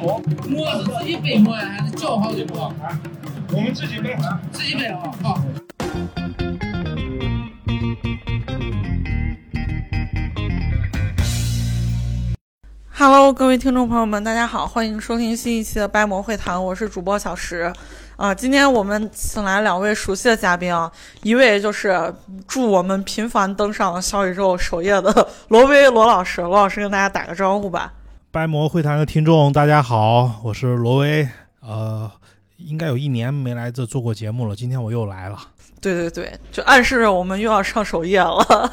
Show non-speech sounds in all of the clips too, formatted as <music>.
馍，馍是自己背馍呀，还是叫好的馍？我们自己背，自己背啊，好。Hello，各位听众朋友们，大家好，欢迎收听新一期的掰馍会谈，我是主播小石。啊、今天我们请来两位熟悉的嘉宾啊，一位就是祝我们频繁登上小宇宙首页的罗威罗老师，罗老师跟大家打个招呼吧。掰馍会谈的听众，大家好，我是罗威。呃，应该有一年没来这做过节目了，今天我又来了。对对对，就暗示着我们又要上首页了。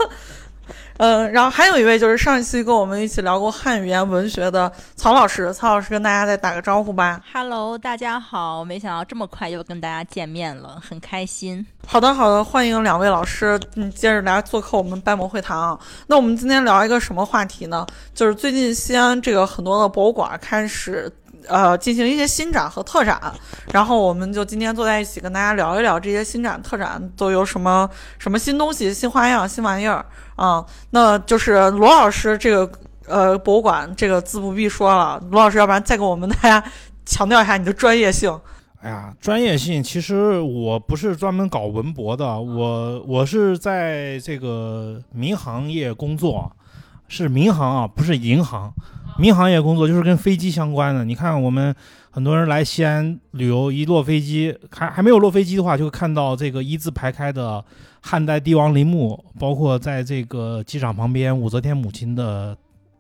嗯，然后还有一位就是上一期跟我们一起聊过汉语言文学的曹老师，曹老师跟大家再打个招呼吧。Hello，大家好！没想到这么快又跟大家见面了，很开心。好的，好的，欢迎两位老师，嗯，接着来做客我们掰馍会堂啊。那我们今天聊一个什么话题呢？就是最近西安这个很多的博物馆开始呃进行一些新展和特展，然后我们就今天坐在一起跟大家聊一聊这些新展特展都有什么什么新东西、新花样、新玩意儿啊、那就是罗老师这个呃博物馆这个自不必说了，罗老师，要不然再给我们大家 <laughs> 强调一下你的专业性。哎呀，专业性其实我不是专门搞文博的，我我是在这个民航业工作，是民航啊，不是银行。民航业工作就是跟飞机相关的。你看，我们很多人来西安旅游，一落飞机，还还没有落飞机的话，就会看到这个一字排开的汉代帝王陵墓，包括在这个机场旁边武则天母亲的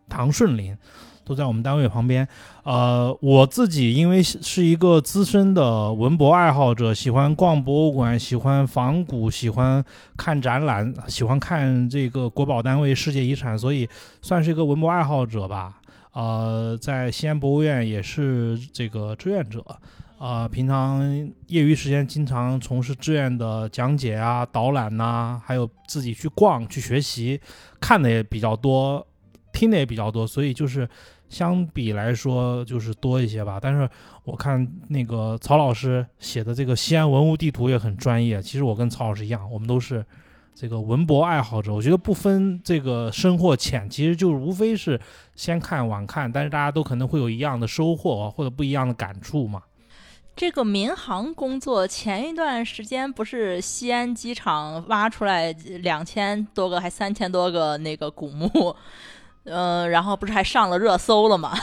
唐顺陵，都在我们单位旁边。呃，我自己因为是一个资深的文博爱好者，喜欢逛博物馆，喜欢仿古，喜欢看展览，喜欢看这个国宝单位世界遗产，所以算是一个文博爱好者吧。呃，在西安博物院也是这个志愿者。啊、平常业余时间经常从事志愿的讲解啊、导览呐、还有自己去逛、去学习，看的也比较多，听的也比较多，所以就是相比来说就是多一些吧。但是我看那个曹老师写的这个西安文物地图也很专业。其实我跟曹老师一样，我们都是这个文博爱好者。我觉得不分这个深或浅，其实就是无非是先看晚看，但是大家都可能会有一样的收获或者不一样的感触嘛。这个民航工作前一段时间不是西安机场挖出来两千多个还三千多个那个古墓，呃，然后不是还上了热搜了吗？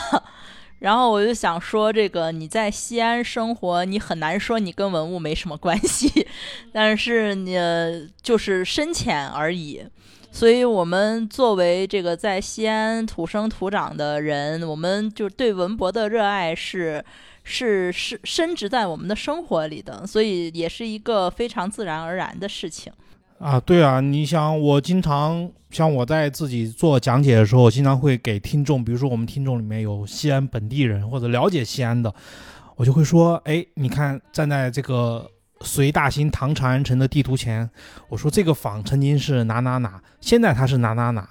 然后我就想说，这个你在西安生活，你很难说你跟文物没什么关系，<laughs> 但是你就是深浅而已。所以，我们作为这个在西安土生土长的人，我们就对文博的热爱是是是深植在我们的生活里的，所以也是一个非常自然而然的事情。啊，对啊，你想，我经常像我在自己做讲解的时候，经常会给听众，比如说我们听众里面有西安本地人或者了解西安的，我就会说，哎，你看站在这个隋大兴唐长安城的地图前，我说这个坊曾经是哪哪哪，现在它是哪哪哪。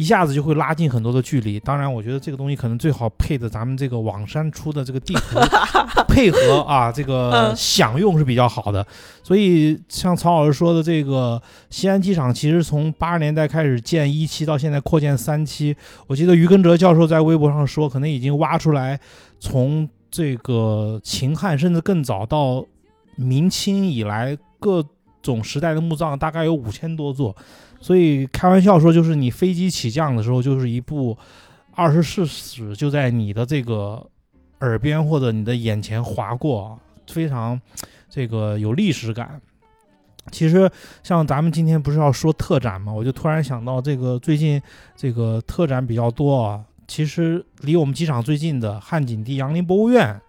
一下子就会拉近很多的距离。当然，我觉得这个东西可能最好配着咱们这个网山出的这个地图 <laughs> 配合啊，这个嗯享用是比较好的。所以，像曹老师说的，这个西安机场其实从八十年代开始建一期，到现在扩建三期。我记得于根哲教授在微博上说，可能已经挖出来从这个秦汉甚至更早到明清以来各种时代的墓葬，大概有五千多座。所以开玩笑说，就是你飞机起降的时候，就是一部二十四史就在你的这个耳边或者你的眼前划过，非常这个有历史感。其实像咱们今天不是要说特展嘛，我就突然想到，这个最近这个特展比较多啊。其实离我们机场最近的汉景帝杨林博物院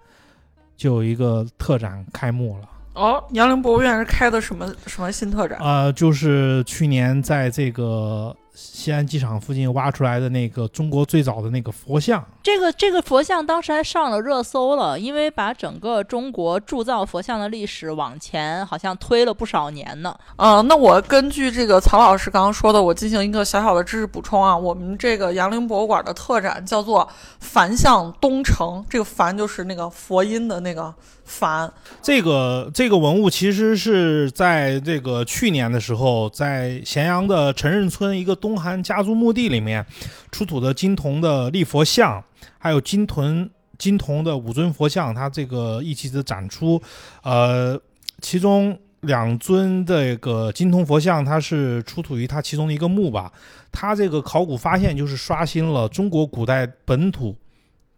就有一个特展开幕了。哦，杨凌博物院是开的什么什么新特展？呃，就是去年在这个西安机场附近挖出来的那个中国最早的那个佛像。这个这个佛像当时还上了热搜了，因为把整个中国铸造佛像的历史往前好像推了不少年呢。嗯，那我根据这个曹老师刚刚说的，我进行一个小小的知识补充啊。我们这个杨凌博物馆的特展叫做“梵像东城”，这个“梵”就是那个佛音的那个“梵这个这个文物其实是在这个去年的时候，在咸阳的陈任村一个东韩家族墓地里面出土的金铜的立佛像，还有金铜金铜的五尊佛像，它这个一起的展出，呃，其中两尊这个金铜佛像，它是出土于它其中的一个墓吧。它这个考古发现就是刷新了中国古代本土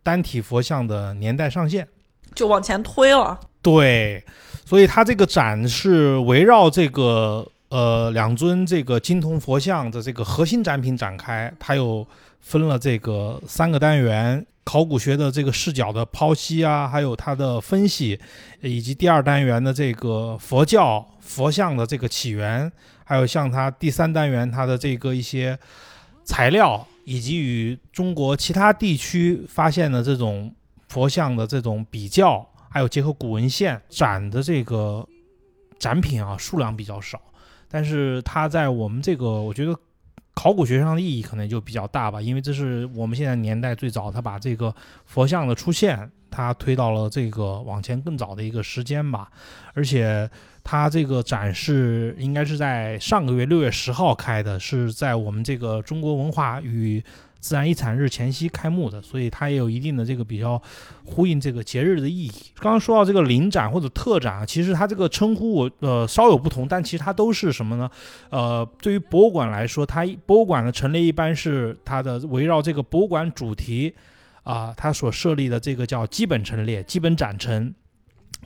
单体佛像的年代上限。就往前推了。对，所以它这个展是围绕这个呃两尊这个金铜佛像的这个核心展品展开，它有分了这个三个单元，考古学的这个视角的剖析啊，还有它的分析，以及第二单元的这个佛教佛像的这个起源，还有像它第三单元它的这个一些材料，以及与中国其他地区发现的这种。佛像的这种比较，还有结合古文献展的这个展品啊，数量比较少，但是它在我们这个，我觉得考古学上的意义可能就比较大吧，因为这是我们现在年代最早，他把这个佛像的出现，他推到了这个往前更早的一个时间吧，而且他这个展示应该是在上个月六月十号开的，是在我们这个中国文化与。自然遗产日前夕开幕的，所以它也有一定的这个比较呼应这个节日的意义。刚刚说到这个临展或者特展啊，其实它这个称呼我呃稍有不同，但其实它都是什么呢？呃，对于博物馆来说，它博物馆的陈列一般是它的围绕这个博物馆主题啊，它所设立的这个叫基本陈列、基本展陈。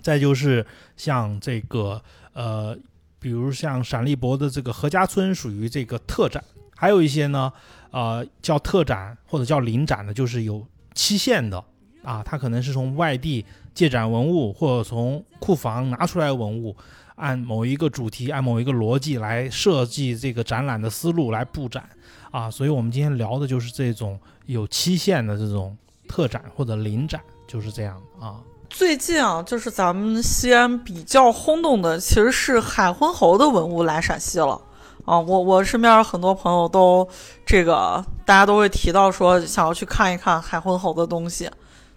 再就是像这个呃，比如像陕历博的这个何家村属于这个特展，还有一些呢。呃，叫特展或者叫临展的，就是有期限的啊。它可能是从外地借展文物，或者从库房拿出来文物，按某一个主题、按某一个逻辑来设计这个展览的思路来布展啊。所以我们今天聊的就是这种有期限的这种特展或者临展，就是这样啊。最近啊，就是咱们西安比较轰动的，其实是海昏侯的文物来陕西了。啊，我我身边很多朋友都这个，大家都会提到说想要去看一看海昏侯的东西。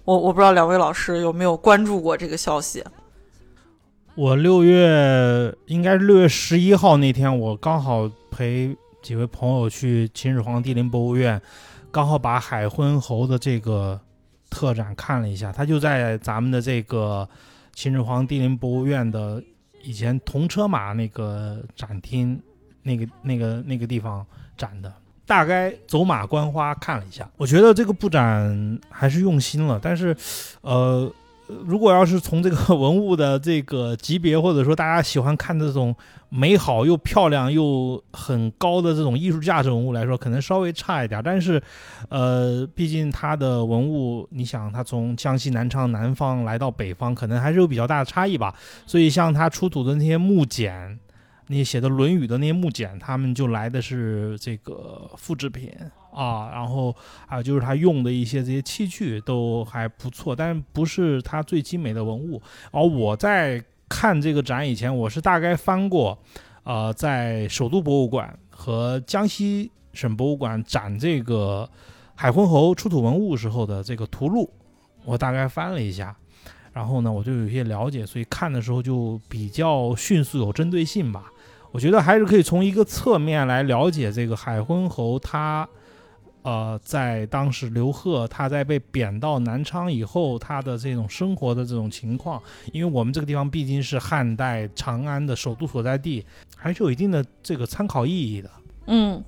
我我不知道两位老师有没有关注过这个消息。我六月应该是六月十一号那天，我刚好陪几位朋友去秦始皇帝陵博物院，刚好把海昏侯的这个特展看了一下。他就在咱们的这个秦始皇帝陵博物院的以前铜车马那个展厅。那个、那个、那个地方展的，大概走马观花看了一下，我觉得这个布展还是用心了。但是，呃，如果要是从这个文物的这个级别，或者说大家喜欢看这种美好又漂亮又很高的这种艺术价值文物来说，可能稍微差一点。但是，呃，毕竟它的文物，你想它从江西南昌南方来到北方，可能还是有比较大的差异吧。所以，像它出土的那些木简。那些写的《论语》的那些木简，他们就来的是这个复制品啊，然后还有就是他用的一些这些器具都还不错，但不是他最精美的文物。而我在看这个展以前，我是大概翻过，呃，在首都博物馆和江西省博物馆展这个海昏侯出土文物时候的这个图录，我大概翻了一下。然后呢，我就有些了解，所以看的时候就比较迅速，有针对性吧。我觉得还是可以从一个侧面来了解这个海昏侯，他，呃，在当时刘贺他在被贬到南昌以后，他的这种生活的这种情况，因为我们这个地方毕竟是汉代长安的首都所在地，还是有一定的这个参考意义的。嗯。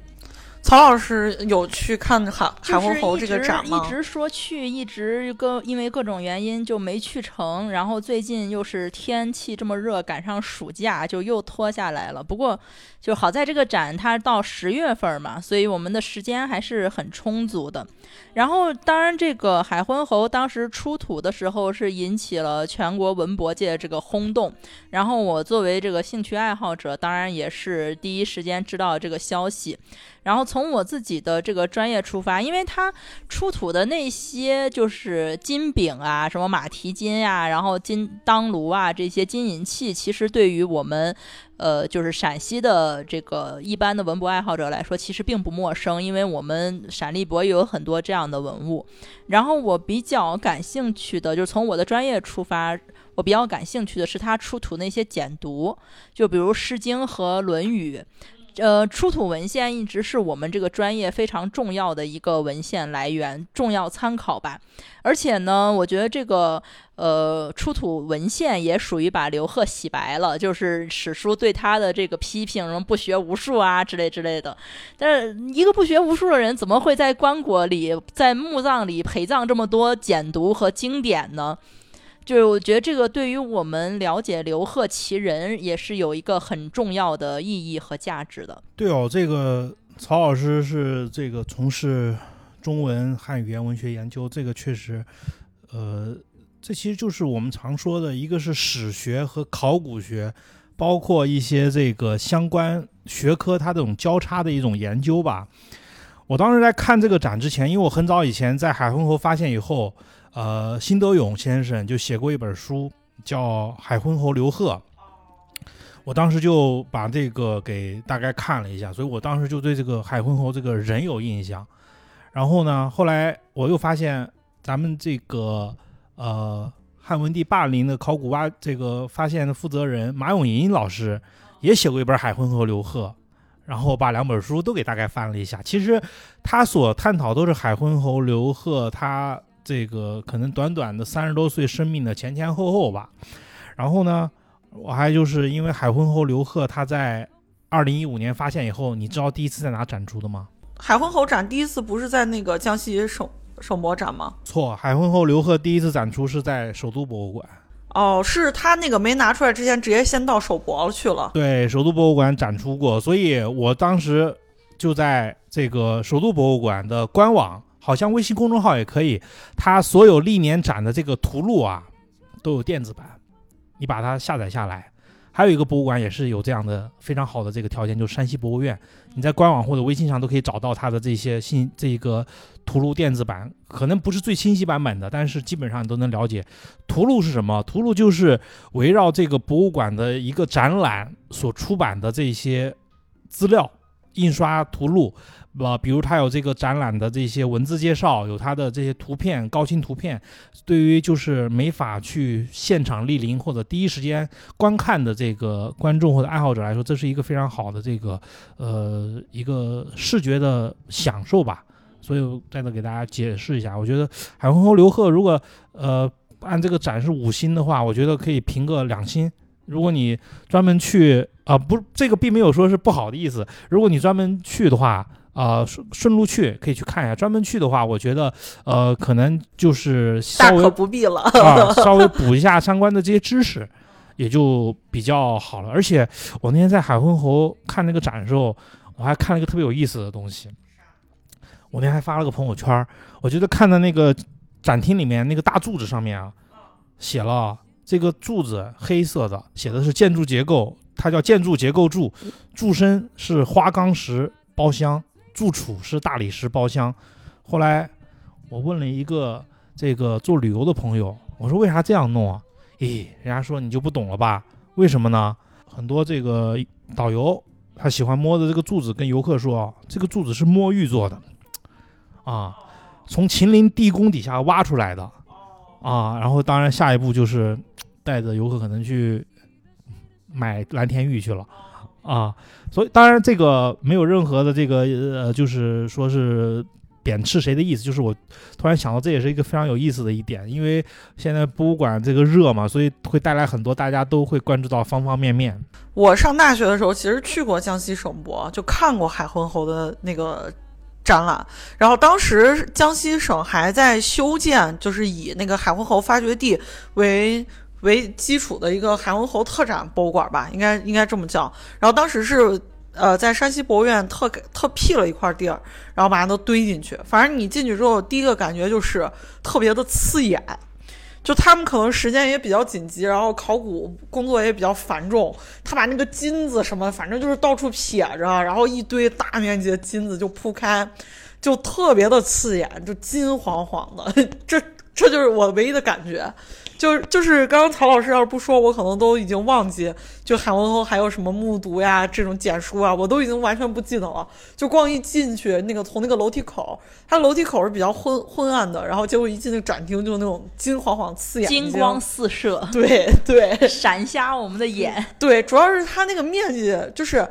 曹老师有去看海海昏侯这个展吗？一直说去，一直跟因为各种原因就没去成。然后最近又是天气这么热，赶上暑假就又拖下来了。不过就好在这个展它到十月份嘛，所以我们的时间还是很充足的。然后当然这个海昏侯当时出土的时候是引起了全国文博界这个轰动。然后我作为这个兴趣爱好者，当然也是第一时间知道这个消息。然后从我自己的这个专业出发，因为它出土的那些就是金饼啊，什么马蹄金呀，然后金当炉啊这些金银器，其实对于我们，呃，就是陕西的这个一般的文博爱好者来说，其实并不陌生，因为我们陕历博也有很多这样的文物。然后我比较感兴趣的，就是从我的专业出发，我比较感兴趣的是它出土那些简牍，就比如《诗经》和《论语》。呃，出土文献一直是我们这个专业非常重要的一个文献来源，重要参考吧。而且呢，我觉得这个呃出土文献也属于把刘贺洗白了，就是史书对他的这个批评，什么不学无术啊之类之类的。但是一个不学无术的人，怎么会在棺椁里、在墓葬里陪葬这么多简牍和经典呢？就是我觉得这个对于我们了解刘贺其人也是有一个很重要的意义和价值的。对哦，这个曹老师是这个从事中文汉语言文学研究，这个确实，呃，这其实就是我们常说的一个是史学和考古学，包括一些这个相关学科它这种交叉的一种研究吧。我当时在看这个展之前，因为我很早以前在海昏侯发现以后。呃，辛德勇先生就写过一本书，叫《海昏侯刘贺》。我当时就把这个给大概看了一下，所以我当时就对这个海昏侯这个人有印象。然后呢，后来我又发现咱们这个呃汉文帝霸陵的考古挖这个发现的负责人马永银老师也写过一本《海昏侯刘贺》，然后把两本书都给大概翻了一下。其实他所探讨都是海昏侯刘贺他。这个可能短短的三十多岁生命的前前后后吧，然后呢，我还就是因为海昏侯刘贺他在二零一五年发现以后，你知道第一次在哪展出的吗？海昏侯展第一次不是在那个江西省省博展吗？错，海昏侯刘贺第一次展出是在首都博物馆。哦，是他那个没拿出来之前，直接先到首博去了。对，首都博物馆展出过，所以我当时就在这个首都博物馆的官网。好像微信公众号也可以，它所有历年展的这个图录啊，都有电子版，你把它下载下来。还有一个博物馆也是有这样的非常好的这个条件，就是山西博物院，你在官网或者微信上都可以找到它的这些信这个图录电子版，可能不是最清晰版本的，但是基本上你都能了解。图录是什么？图录就是围绕这个博物馆的一个展览所出版的这些资料印刷图录。呃，比如它有这个展览的这些文字介绍，有它的这些图片、高清图片，对于就是没法去现场莅临或者第一时间观看的这个观众或者爱好者来说，这是一个非常好的这个呃一个视觉的享受吧。所以在这给大家解释一下，我觉得海昏侯刘贺如果呃按这个展示五星的话，我觉得可以评个两星。如果你专门去啊，不，这个并没有说是不好的意思。如果你专门去的话。啊，顺顺路去可以去看一下。专门去的话，我觉得，呃，可能就是大可不必了啊，稍微补一下相关的这些知识，也就比较好了。而且我那天在海昏侯看那个展的时候，我还看了一个特别有意思的东西。我那天还发了个朋友圈，我觉得看的那个展厅里面那个大柱子上面啊，写了这个柱子黑色的，写的是建筑结构，它叫建筑结构柱，柱身是花岗石包厢。柱础是大理石包厢。后来我问了一个这个做旅游的朋友，我说为啥这样弄啊？咦，人家说你就不懂了吧？为什么呢？很多这个导游他喜欢摸着这个柱子跟游客说，这个柱子是摸玉做的啊，从秦陵地宫底下挖出来的啊。然后当然下一步就是带着游客可能去买蓝田玉去了。啊，所以当然这个没有任何的这个呃，就是说是贬斥谁的意思，就是我突然想到，这也是一个非常有意思的一点，因为现在博物馆这个热嘛，所以会带来很多大家都会关注到方方面面。我上大学的时候其实去过江西省博，就看过海昏侯的那个展览，然后当时江西省还在修建，就是以那个海昏侯发掘地为。为基础的一个海昏侯特展博物馆吧，应该应该这么叫。然后当时是呃在山西博物院特给特辟了一块地儿，然后把它都堆进去。反正你进去之后，第一个感觉就是特别的刺眼。就他们可能时间也比较紧急，然后考古工作也比较繁重，他把那个金子什么，反正就是到处撇着，然后一堆大面积的金子就铺开，就特别的刺眼，就金黄黄的。<laughs> 这这就是我唯一的感觉。就是就是，刚刚曹老师要是不说，我可能都已经忘记，就海昏侯还有什么木渎呀，这种简书啊，我都已经完全不记得了。就光一进去，那个从那个楼梯口，它楼梯口是比较昏昏暗的，然后结果一进那个展厅，就那种金晃晃刺眼，金光四射，对对，<laughs> 闪瞎我们的眼。对，主要是它那个面积，就是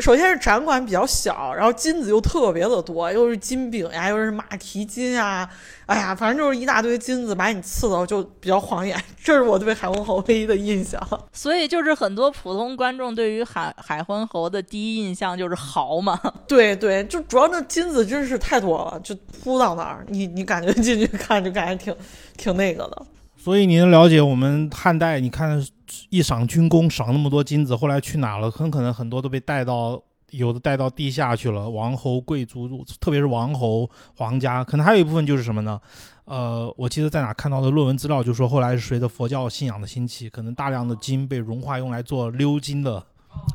首先是展馆比较小，然后金子又特别的多，又是金饼呀，又是马蹄金啊，哎呀，反正就是一大堆金子，把你刺的就比较晃眼。这是我对海昏侯唯一的印象。<laughs> 所以就是很多普通观众对于海海昏侯的第一印象就是豪嘛。<laughs> 对对，就主要那金子真是太多了，就铺到那儿，你你感觉进去看就感觉挺挺那个的。所以你能了解我们汉代，你看一赏军功赏那么多金子，后来去哪了？很可能很多都被带到，有的带到地下去了。王侯贵族，特别是王侯皇家，可能还有一部分就是什么呢？呃，我记得在哪看到的论文资料，就说后来是随着佛教信仰的兴起，可能大量的金被融化，用来做鎏金的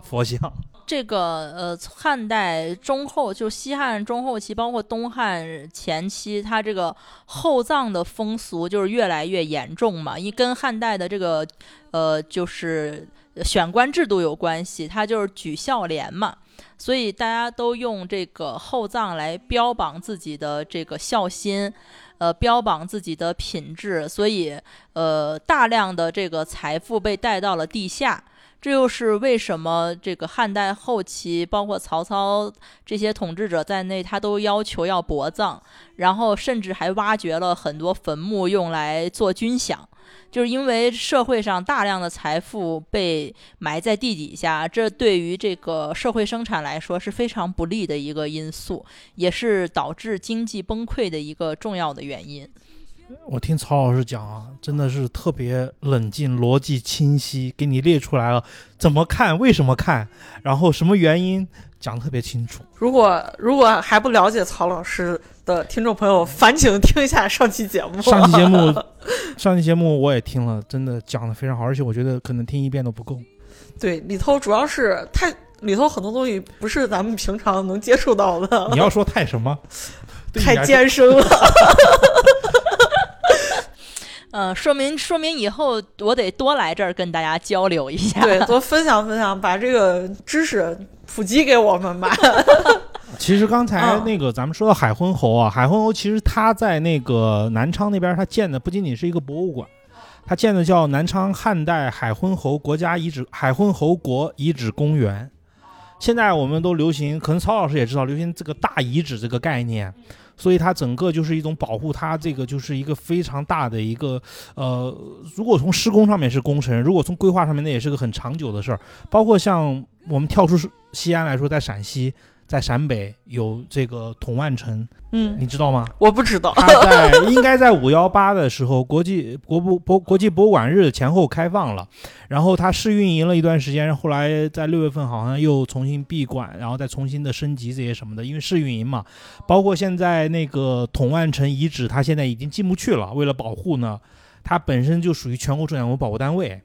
佛像。这个呃，汉代中后就西汉中后期，包括东汉前期，它这个厚葬的风俗就是越来越严重嘛。一跟汉代的这个呃，就是选官制度有关系，它就是举孝廉嘛，所以大家都用这个厚葬来标榜自己的这个孝心，呃，标榜自己的品质，所以呃，大量的这个财富被带到了地下。这又是为什么？这个汉代后期，包括曹操这些统治者在内，他都要求要薄葬，然后甚至还挖掘了很多坟墓用来做军饷，就是因为社会上大量的财富被埋在地底下，这对于这个社会生产来说是非常不利的一个因素，也是导致经济崩溃的一个重要的原因。我听曹老师讲啊，真的是特别冷静、逻辑清晰，给你列出来了怎么看、为什么看，然后什么原因，讲的特别清楚。如果如果还不了解曹老师的听众朋友，烦请听一下上期节目。上期节目，上期节目我也听了，真的讲的非常好，而且我觉得可能听一遍都不够。对，里头主要是太里头很多东西不是咱们平常能接触到的。你要说太什么？<laughs> 太艰深了。嗯，说明说明以后我得多来这儿跟大家交流一下，对，多分享分享，把这个知识普及给我们吧。<laughs> <laughs> 其实刚才那个咱们说到海昏侯啊，海昏侯其实他在那个南昌那边，他建的不仅仅是一个博物馆，他建的叫南昌汉代海昏侯国家遗址海昏侯国遗址公园。现在我们都流行，可能曹老师也知道，流行这个大遗址这个概念。所以它整个就是一种保护，它这个就是一个非常大的一个，呃，如果从施工上面是工程，如果从规划上面，那也是个很长久的事儿。包括像我们跳出西安来说，在陕西。在陕北有这个统万城，嗯，你知道吗？我不知道。他在应该在五幺八的时候，国际国博博国际博物馆日前后开放了，然后它试运营了一段时间，后来在六月份好像又重新闭馆，然后再重新的升级这些什么的，因为试运营嘛。包括现在那个统万城遗址，它现在已经进不去了，为了保护呢，它本身就属于全国重点文物保护单位，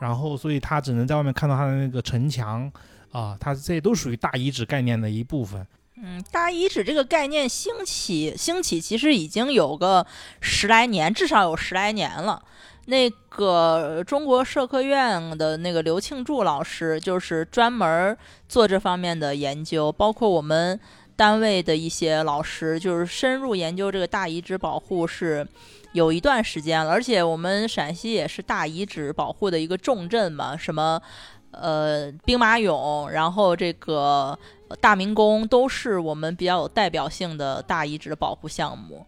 然后所以它只能在外面看到它的那个城墙。啊，它这都属于大遗址概念的一部分。嗯，大遗址这个概念兴起，兴起其实已经有个十来年，至少有十来年了。那个中国社科院的那个刘庆柱老师，就是专门做这方面的研究，包括我们单位的一些老师，就是深入研究这个大遗址保护是有一段时间了。而且我们陕西也是大遗址保护的一个重镇嘛，什么。呃，兵马俑，然后这个大明宫都是我们比较有代表性的大遗址的保护项目。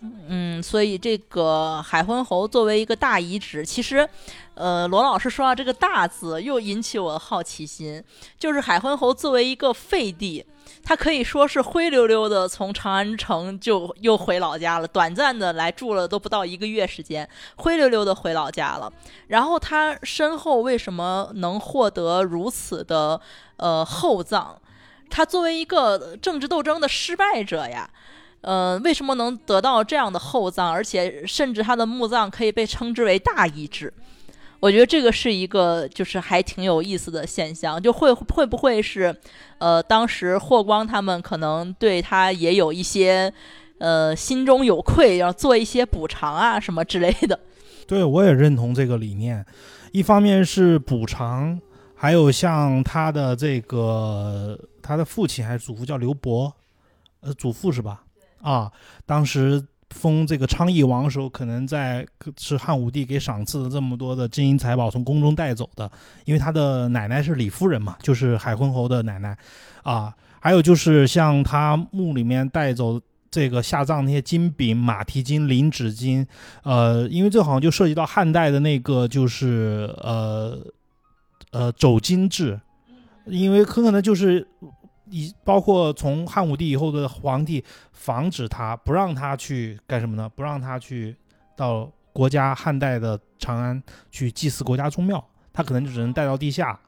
嗯，所以这个海昏侯作为一个大遗址，其实，呃，罗老师说到这个“大”字，又引起我的好奇心，就是海昏侯作为一个废帝。他可以说是灰溜溜的从长安城就又回老家了，短暂的来住了都不到一个月时间，灰溜溜的回老家了。然后他身后为什么能获得如此的呃厚葬？他作为一个政治斗争的失败者呀，呃，为什么能得到这样的厚葬？而且甚至他的墓葬可以被称之为大遗址。我觉得这个是一个，就是还挺有意思的现象，就会会不会是，呃，当时霍光他们可能对他也有一些，呃，心中有愧，要做一些补偿啊什么之类的。<laughs> 对，我也认同这个理念，一方面是补偿，还有像他的这个他的父亲还是祖父叫刘伯，呃，祖父是吧？啊，当时封这个昌邑王的时候，可能在是汉武帝给赏赐的这么多的金银财宝从宫中带走的，因为他的奶奶是李夫人嘛，就是海昏侯的奶奶啊。还有就是像他墓里面带走这个下葬那些金饼、马蹄金、领纸金，呃，因为这好像就涉及到汉代的那个就是呃呃走金制，因为很可能就是以包括从汉武帝以后的皇帝防止他不让他去干什么呢？不让他去到国家汉代的长安去祭祀国家宗庙，他可能就只能带到地下。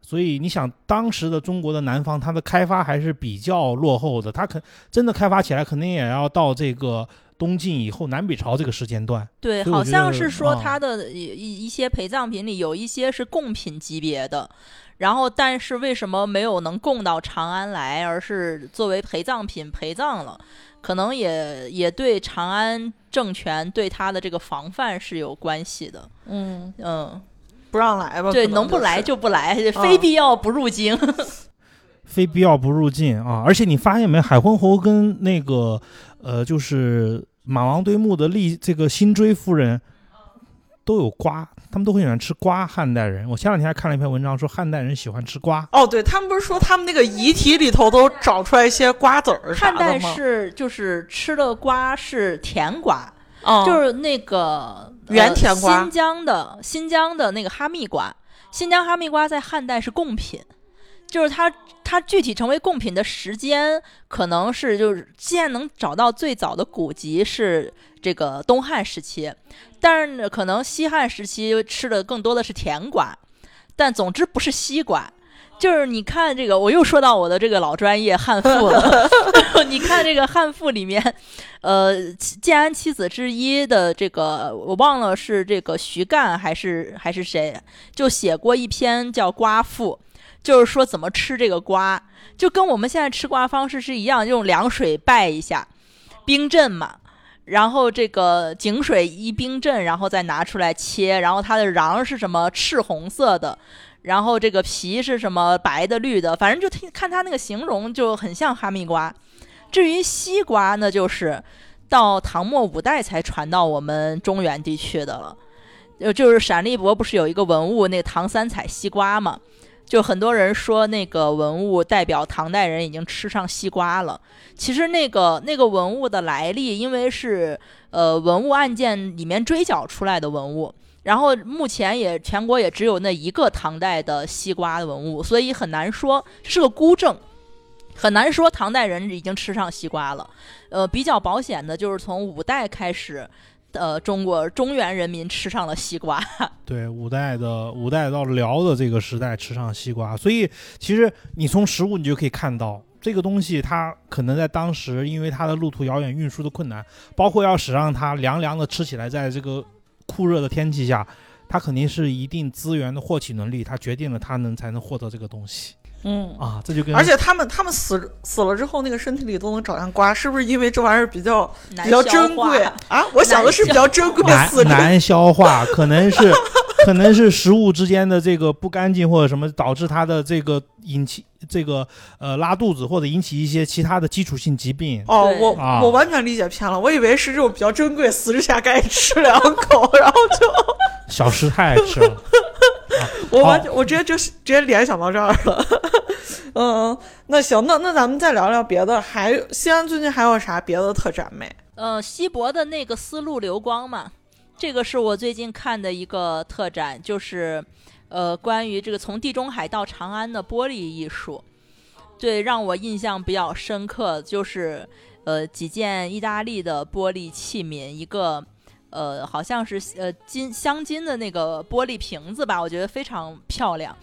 所以你想，当时的中国的南方，它的开发还是比较落后的，它肯真的开发起来，肯定也要到这个东晋以后南北朝这个时间段。对，好像是说啊它的一一一些陪葬品里有一些是贡品级别的，然后但是为什么没有能供到长安来，而是作为陪葬品陪葬了？可能也也对长安政权对他的这个防范是有关系的。嗯，嗯，不让来吧？对，能不来就不来，非必要不入京。<laughs> 非必要不入境啊！而且你发现没，海昏侯跟那个呃，就是马王堆墓的立这个辛追夫人都有瓜，他们都很喜欢吃瓜。汉代人，我前两天还看了一篇文章，说汉代人喜欢吃瓜。哦，对他们不是说他们那个遗体里头都找出来一些瓜子儿啥汉代？是就是吃的瓜是甜瓜，嗯，就是那个原呃甜瓜新疆的新疆的那个哈密瓜，新疆哈密瓜在汉代是贡品，就是它它具体成为贡品的时间，可能是就是现在能找到最早的古籍是这个东汉时期，但是呢，可能西汉时期吃的更多的是甜瓜，但总之不是西瓜。就是你看这个，我又说到我的这个老专业汉赋了。<laughs> <laughs> 你看这个汉赋里面，呃，建安七子之一的这个，我忘了是这个徐干还是还是谁，就写过一篇叫《瓜赋》，就是说怎么吃这个瓜，就跟我们现在吃瓜方式是一样，用凉水拜一下，冰镇嘛。然后这个井水一冰镇，然后再拿出来切，然后它的瓤是什么赤红色的，然后这个皮是什么白的、绿的，反正就听看它那个形容就很像哈密瓜。至于西瓜呢，就是到唐末五代才传到我们中原地区的了。呃，就是陕历博不是有一个文物，那个唐三彩西瓜嘛？就很多人说那个文物代表唐代人已经吃上西瓜了。其实那个那个文物的来历，因为是呃文物案件里面追缴出来的文物，然后目前也全国也只有那一个唐代的西瓜的文物，所以很难说是个孤证，很难说唐代人已经吃上西瓜了。呃，比较保险的就是从五代开始。呃，中国中原人民吃上了西瓜，<laughs> 对，五代的五代到辽的这个时代吃上西瓜，所以其实你从实物你就可以看到，这个东西它可能在当时因为它的路途遥远、运输的困难，包括要使让它凉凉的吃起来，在这个酷热的天气下，它肯定是一定资源的获取能力，它决定了它能才能获得这个东西。嗯。啊，这就跟而且他们他们死死了之后，那个身体里都能长上瓜，是不是因为这玩意儿比较难比较珍贵啊？我想的是比较珍贵，难死难 <laughs> 消化，可能是可能是食物之间的这个不干净或者什么导致它的这个引起这个呃拉肚子或者引起一些其他的基础性疾病。哦，我、啊我完全理解偏了，我以为是这种比较珍贵，死之前该吃两口，然后就小师太爱吃了，<laughs> 我完全我直接就直接联想到这儿了。<laughs> 嗯，那行，那那咱们再聊聊别的，还有西安最近还有啥别的特展没？呃，西博的那个丝路流光嘛，这个是我最近看的一个特展，就是呃关于这个从地中海到长安的玻璃艺术。对，让我印象比较深刻，就是呃几件意大利的玻璃器皿，一个呃好像是呃金镶金的那个玻璃瓶子吧，我觉得非常漂亮。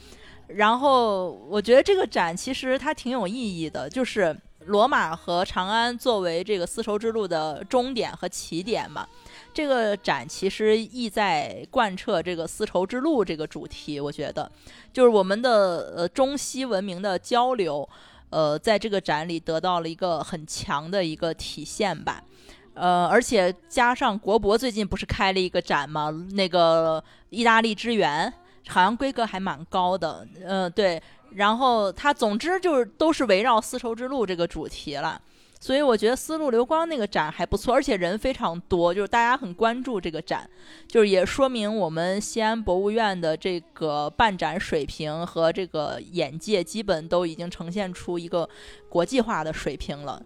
然后我觉得这个展其实它挺有意义的，就是罗马和长安作为这个丝绸之路的终点和起点嘛。这个展其实意在贯彻这个丝绸之路这个主题，我觉得就是我们的呃中西文明的交流，呃，在这个展里得到了一个很强的一个体现吧。呃，而且加上国博最近不是开了一个展吗？那个意大利之源，好像规格还蛮高的。嗯、对。然后它总之就是都是围绕丝绸之路这个主题了。所以我觉得丝路流光那个展还不错，而且人非常多，就是大家很关注这个展，就是也说明我们西安博物院的这个办展水平和这个眼界，基本都已经呈现出一个国际化的水平了。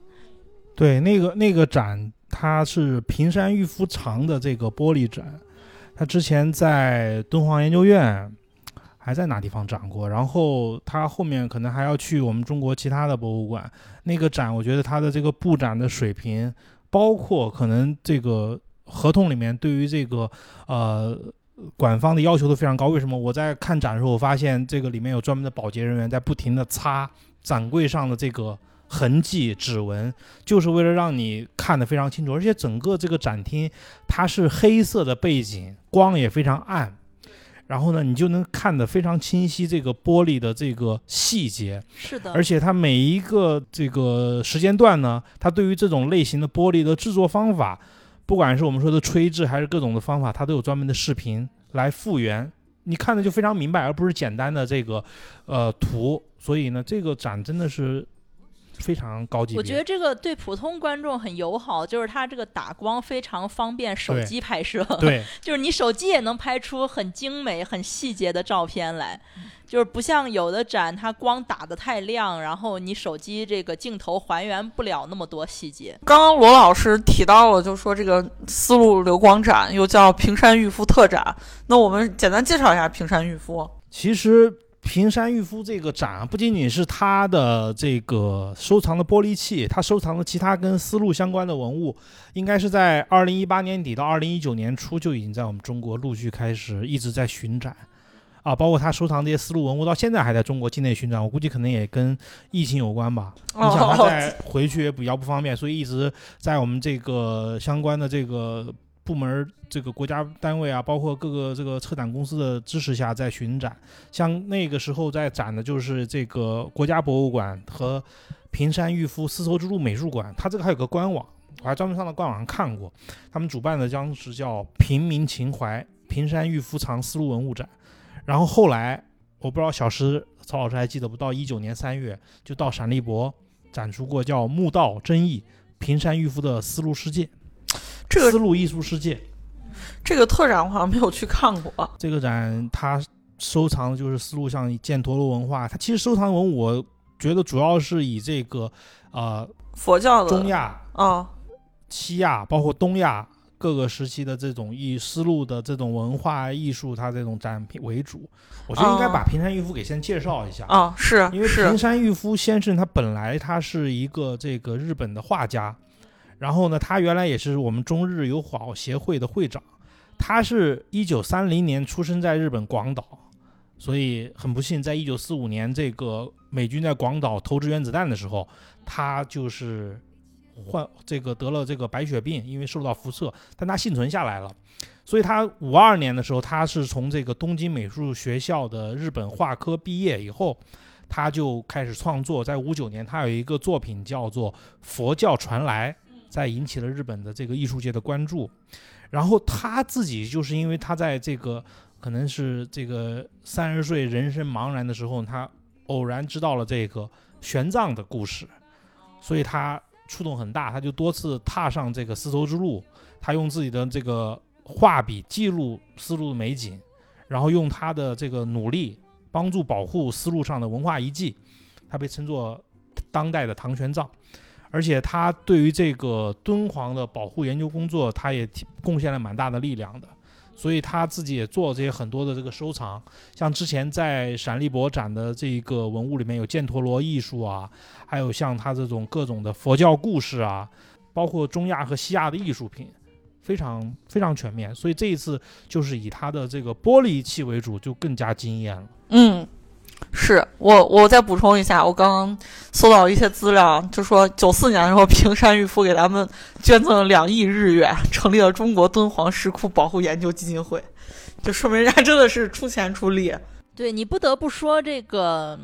对，那个那个展，它是平山玉夫藏的这个玻璃展，它之前在敦煌研究院，还在哪地方展过，然后它后面可能还要去我们中国其他的博物馆。那个展，我觉得它的这个布展的水平，包括可能这个合同里面对于这个呃馆方的要求都非常高。为什么？我在看展的时候，我发现这个里面有专门的保洁人员在不停的擦展柜上的这个。痕迹、指纹，就是为了让你看得非常清楚，而且整个这个展厅它是黑色的背景，光也非常暗，然后呢，你就能看得非常清晰这个玻璃的这个细节。是的，而且它每一个这个时间段呢，它对于这种类型的玻璃的制作方法，不管是我们说的吹制还是各种的方法，它都有专门的视频来复原，你看的就非常明白，而不是简单的这个呃图。所以呢，这个展真的是。非常高级，我觉得这个对普通观众很友好，就是它这个打光非常方便，手机拍摄，<laughs> 对，<laughs> 就是你手机也能拍出很精美、很细节的照片来，就是不像有的展它光打的太亮，然后你手机这个镜头还原不了那么多细节。刚刚罗老师提到了，就说这个丝路流光展又叫平山玉夫特展，那我们简单介绍一下平山玉夫。其实。平山玉夫这个展不仅仅是他的这个收藏的玻璃器，他收藏的其他跟丝路相关的文物，应该是在二零一八年底到二零一九年初就已经在我们中国陆续开始一直在巡展，啊，包括他收藏这些丝路文物到现在还在中国境内巡展，我估计可能也跟疫情有关吧。你想他再回去也比较不方便，所以一直在我们这个相关的这个。部门这个国家单位啊，包括各个这个策展公司的支持下，在巡展。像那个时候在展的就是这个国家博物馆和平山玉夫丝绸之路美术馆，它这个还有个官网，我还专门上到官网上看过。他们主办的将是叫“平民情怀平山玉夫藏丝路文物展”。然后后来我不知道小石曹老师还记得不？到一九年三月就到陕历博展出过叫“墓道争议平山玉夫的丝路世界”。这个丝路艺术世界，这个特展我好像没有去看过。这个展它收藏的就是丝路像犍陀罗文化，它其实收藏文物，我觉得主要是以这个呃佛教的中亚啊、西亚，包括东亚各个时期的这种艺丝路的这种文化艺术，它这种展品为主。我觉得应该把平山玉夫给先介绍一下啊，是因为平山玉夫先生他本来他是一个这个日本的画家。然后呢，他原来也是我们中日友好协会的会长，他是一九三零年出生在日本广岛，所以很不幸，在一九四五年这个美军在广岛投掷原子弹的时候，他就是患这个得了这个白血病，因为受到辐射，但他幸存下来了，所以他五二年的时候，他是从这个东京美术学校的日本画科毕业以后，他就开始创作，在五九年，他有一个作品叫做《佛教传来》。在引起了日本的这个艺术界的关注，然后他自己就是因为他在这个可能是这个三十岁人生茫然的时候，他偶然知道了这个玄奘的故事，所以他触动很大，他就多次踏上这个丝绸之路，他用自己的这个画笔记录丝路的美景，然后用他的这个努力帮助保护丝路上的文化遗迹，他被称作当代的唐玄奘。而且他对于这个敦煌的保护研究工作，他也贡献了蛮大的力量的，所以他自己也做这些很多的这个收藏，像之前在陕历博展的这一个文物里面有犍陀罗艺术啊，还有像他这种各种的佛教故事啊，包括中亚和西亚的艺术品，非常非常全面，所以这一次就是以他的这个玻璃器为主，就更加惊艳了。嗯。是我，我再补充一下，我刚刚搜到一些资料，就说九四年的时候，平山玉夫给咱们捐赠了两亿日元，成立了中国敦煌石窟保护研究基金会，就说明人家真的是出钱出力。对你不得不说，这个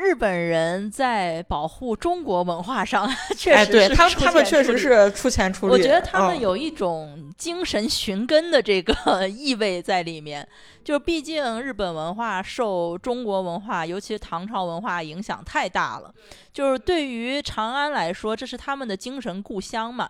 日本人在保护中国文化上 <laughs> 确哎，实对他他们确实是出钱出力。我觉得他们嗯有一种精神寻根的这个 <laughs> 意味在里面，就毕竟日本文化受中国文化，尤其是唐朝文化影响太大了。就是对于长安来说，这是他们的精神故乡嘛。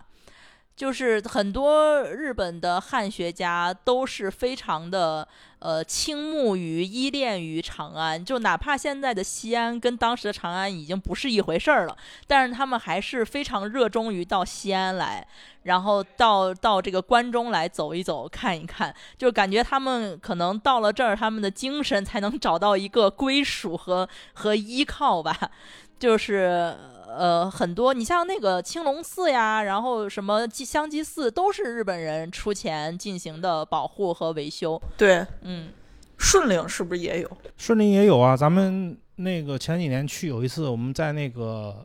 就是很多日本的汉学家都是非常的呃倾慕于依恋于长安，就哪怕现在的西安跟当时的长安已经不是一回事儿了，但是他们还是非常热衷于到西安来，然后到到这个关中来走一走、看一看，就感觉他们可能到了这儿，他们的精神才能找到一个归属和和依靠吧。就是呃，很多你像那个青龙寺呀，然后什么祭香积寺，都是日本人出钱进行的保护和维修。对嗯，顺岭是不是也有？顺陵也有啊，咱们那个前几年去有一次，我们在那个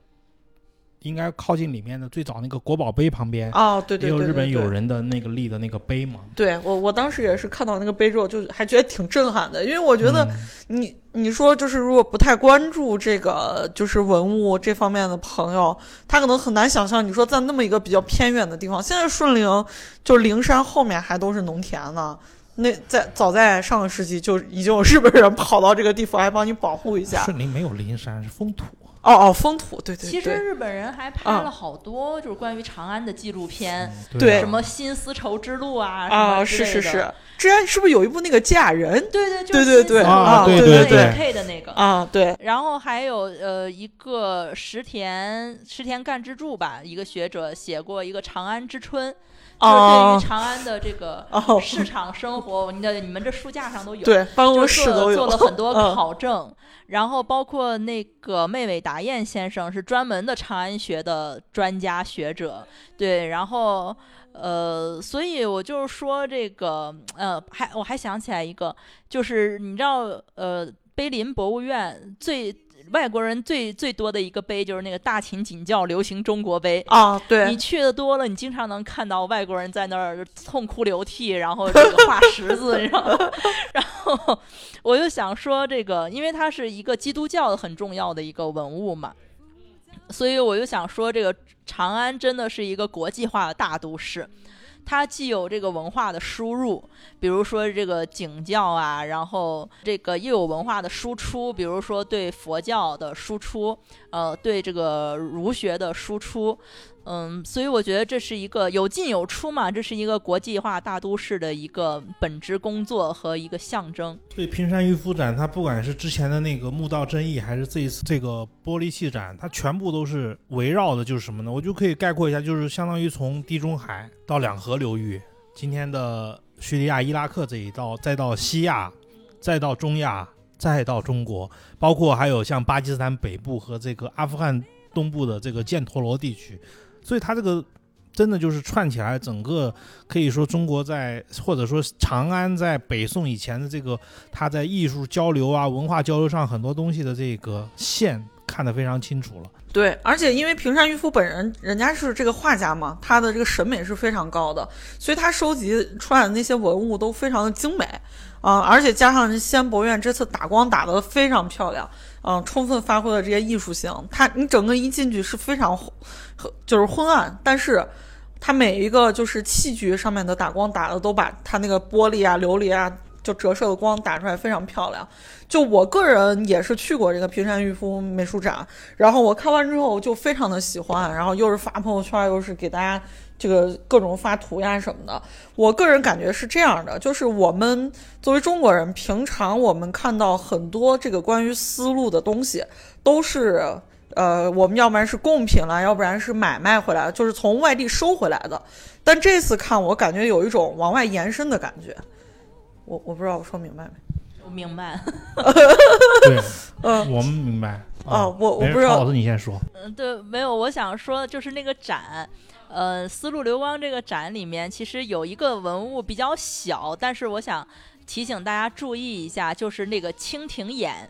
应该靠近里面的最早那个国宝碑旁边，哦，对对也有对对对日本友人的那个立的那个碑嘛。对我，我当时也是看到那个碑之后，就还觉得挺震撼的，因为我觉得嗯你、你说就是如果不太关注这个就是文物这方面的朋友，他可能很难想象，你说在那么一个比较偏远的地方，现在顺陵就是灵山后面还都是农田呢。那在早在上个世纪就已经有日本人跑到这个地方，来帮你保护一下。顺陵没有灵山，是封土。哦哦，风土，对对其实，日本人还拍了好多就是关于长安的纪录片，对啊。什么新丝绸之路啊，什啊，么之类的是是。是，之前是不是有一部那个嫁人？对对，就对对对是新丝绸啊对对对。K 的那个。啊？对，然后还有呃一个石田石田干之助吧，一个学者写过一个《长安之春》，就是对哦于长安的这个哦，市场生活，你的你们这书架上都有，对，办公室都有。做了很多嗯。考证，然后包括那个妹尾达彦先生是专门的长安学的专家学者，对，然后呃，所以我就是说这个呃，还我还想起来一个，就是你知道呃，碑林博物院最。外国人最最多的一个碑就是那个大秦景教流行中国碑，啊，你，去的多了，你经常能看到外国人在那儿痛哭流涕，然后这个画十字，你知道吗？然后我就想说，这个因为它是一个基督教很重要的一个文物嘛，所以我就想说，这个长安真的是一个国际化的大都市。它既有这个文化的输入，比如说这个景教啊，然后这个又有文化的输出，比如说对佛教的输出，呃，对这个儒学的输出，嗯，所以我觉得这是一个有进有出嘛，这是一个国际化大都市的一个本职工作和一个象征。对平山渔夫展，它不管是之前的那个墓道争议，还是这一次这个玻璃器展，它全部都是围绕的，就是什么呢？我就可以概括一下，就是相当于从地中海到两河流域，今天的叙利亚、伊拉克这一道，再到西亚，再到中亚，再到中国，包括还有像巴基斯坦北部和这个阿富汗东部的这个犍陀罗地区，所以它这个真的就是串起来，整个可以说中国在或者说长安在北宋以前的这个它在艺术交流啊、文化交流上很多东西的这个线看得非常清楚了。对，而且因为平山渔夫本人，人家是这个画家嘛，他的这个审美是非常高的，所以他收集出来的那些文物都非常的精美，啊、而且加上西安博物院这次打光打得非常漂亮，嗯、充分发挥了这些艺术性。它你整个一进去是非常，就是昏暗，但是它每一个就是器具上面的打光打的都把它那个玻璃啊、琉璃啊。就折射的光打出来非常漂亮，就我个人也是去过这个平山渔夫美术展，然后我看完之后就非常的喜欢，然后又是发朋友圈，又是给大家这个各种发图呀什么的。我个人感觉是这样的，就是我们作为中国人，平常我们看到很多这个关于丝路的东西，都是呃，我们要不然是贡品了，要不然是买卖回来，就是从外地收回来的。但这次看，我感觉有一种往外延伸的感觉。我我不知道我说明白没？我明白，对，<laughs> 嗯我们明白啊我我不知道曹老师你先说。嗯，对，没有，我想说的就是那个展，呃，丝路流光这个展里面其实有一个文物比较小，但是我想提醒大家注意一下，就是那个蜻蜓眼，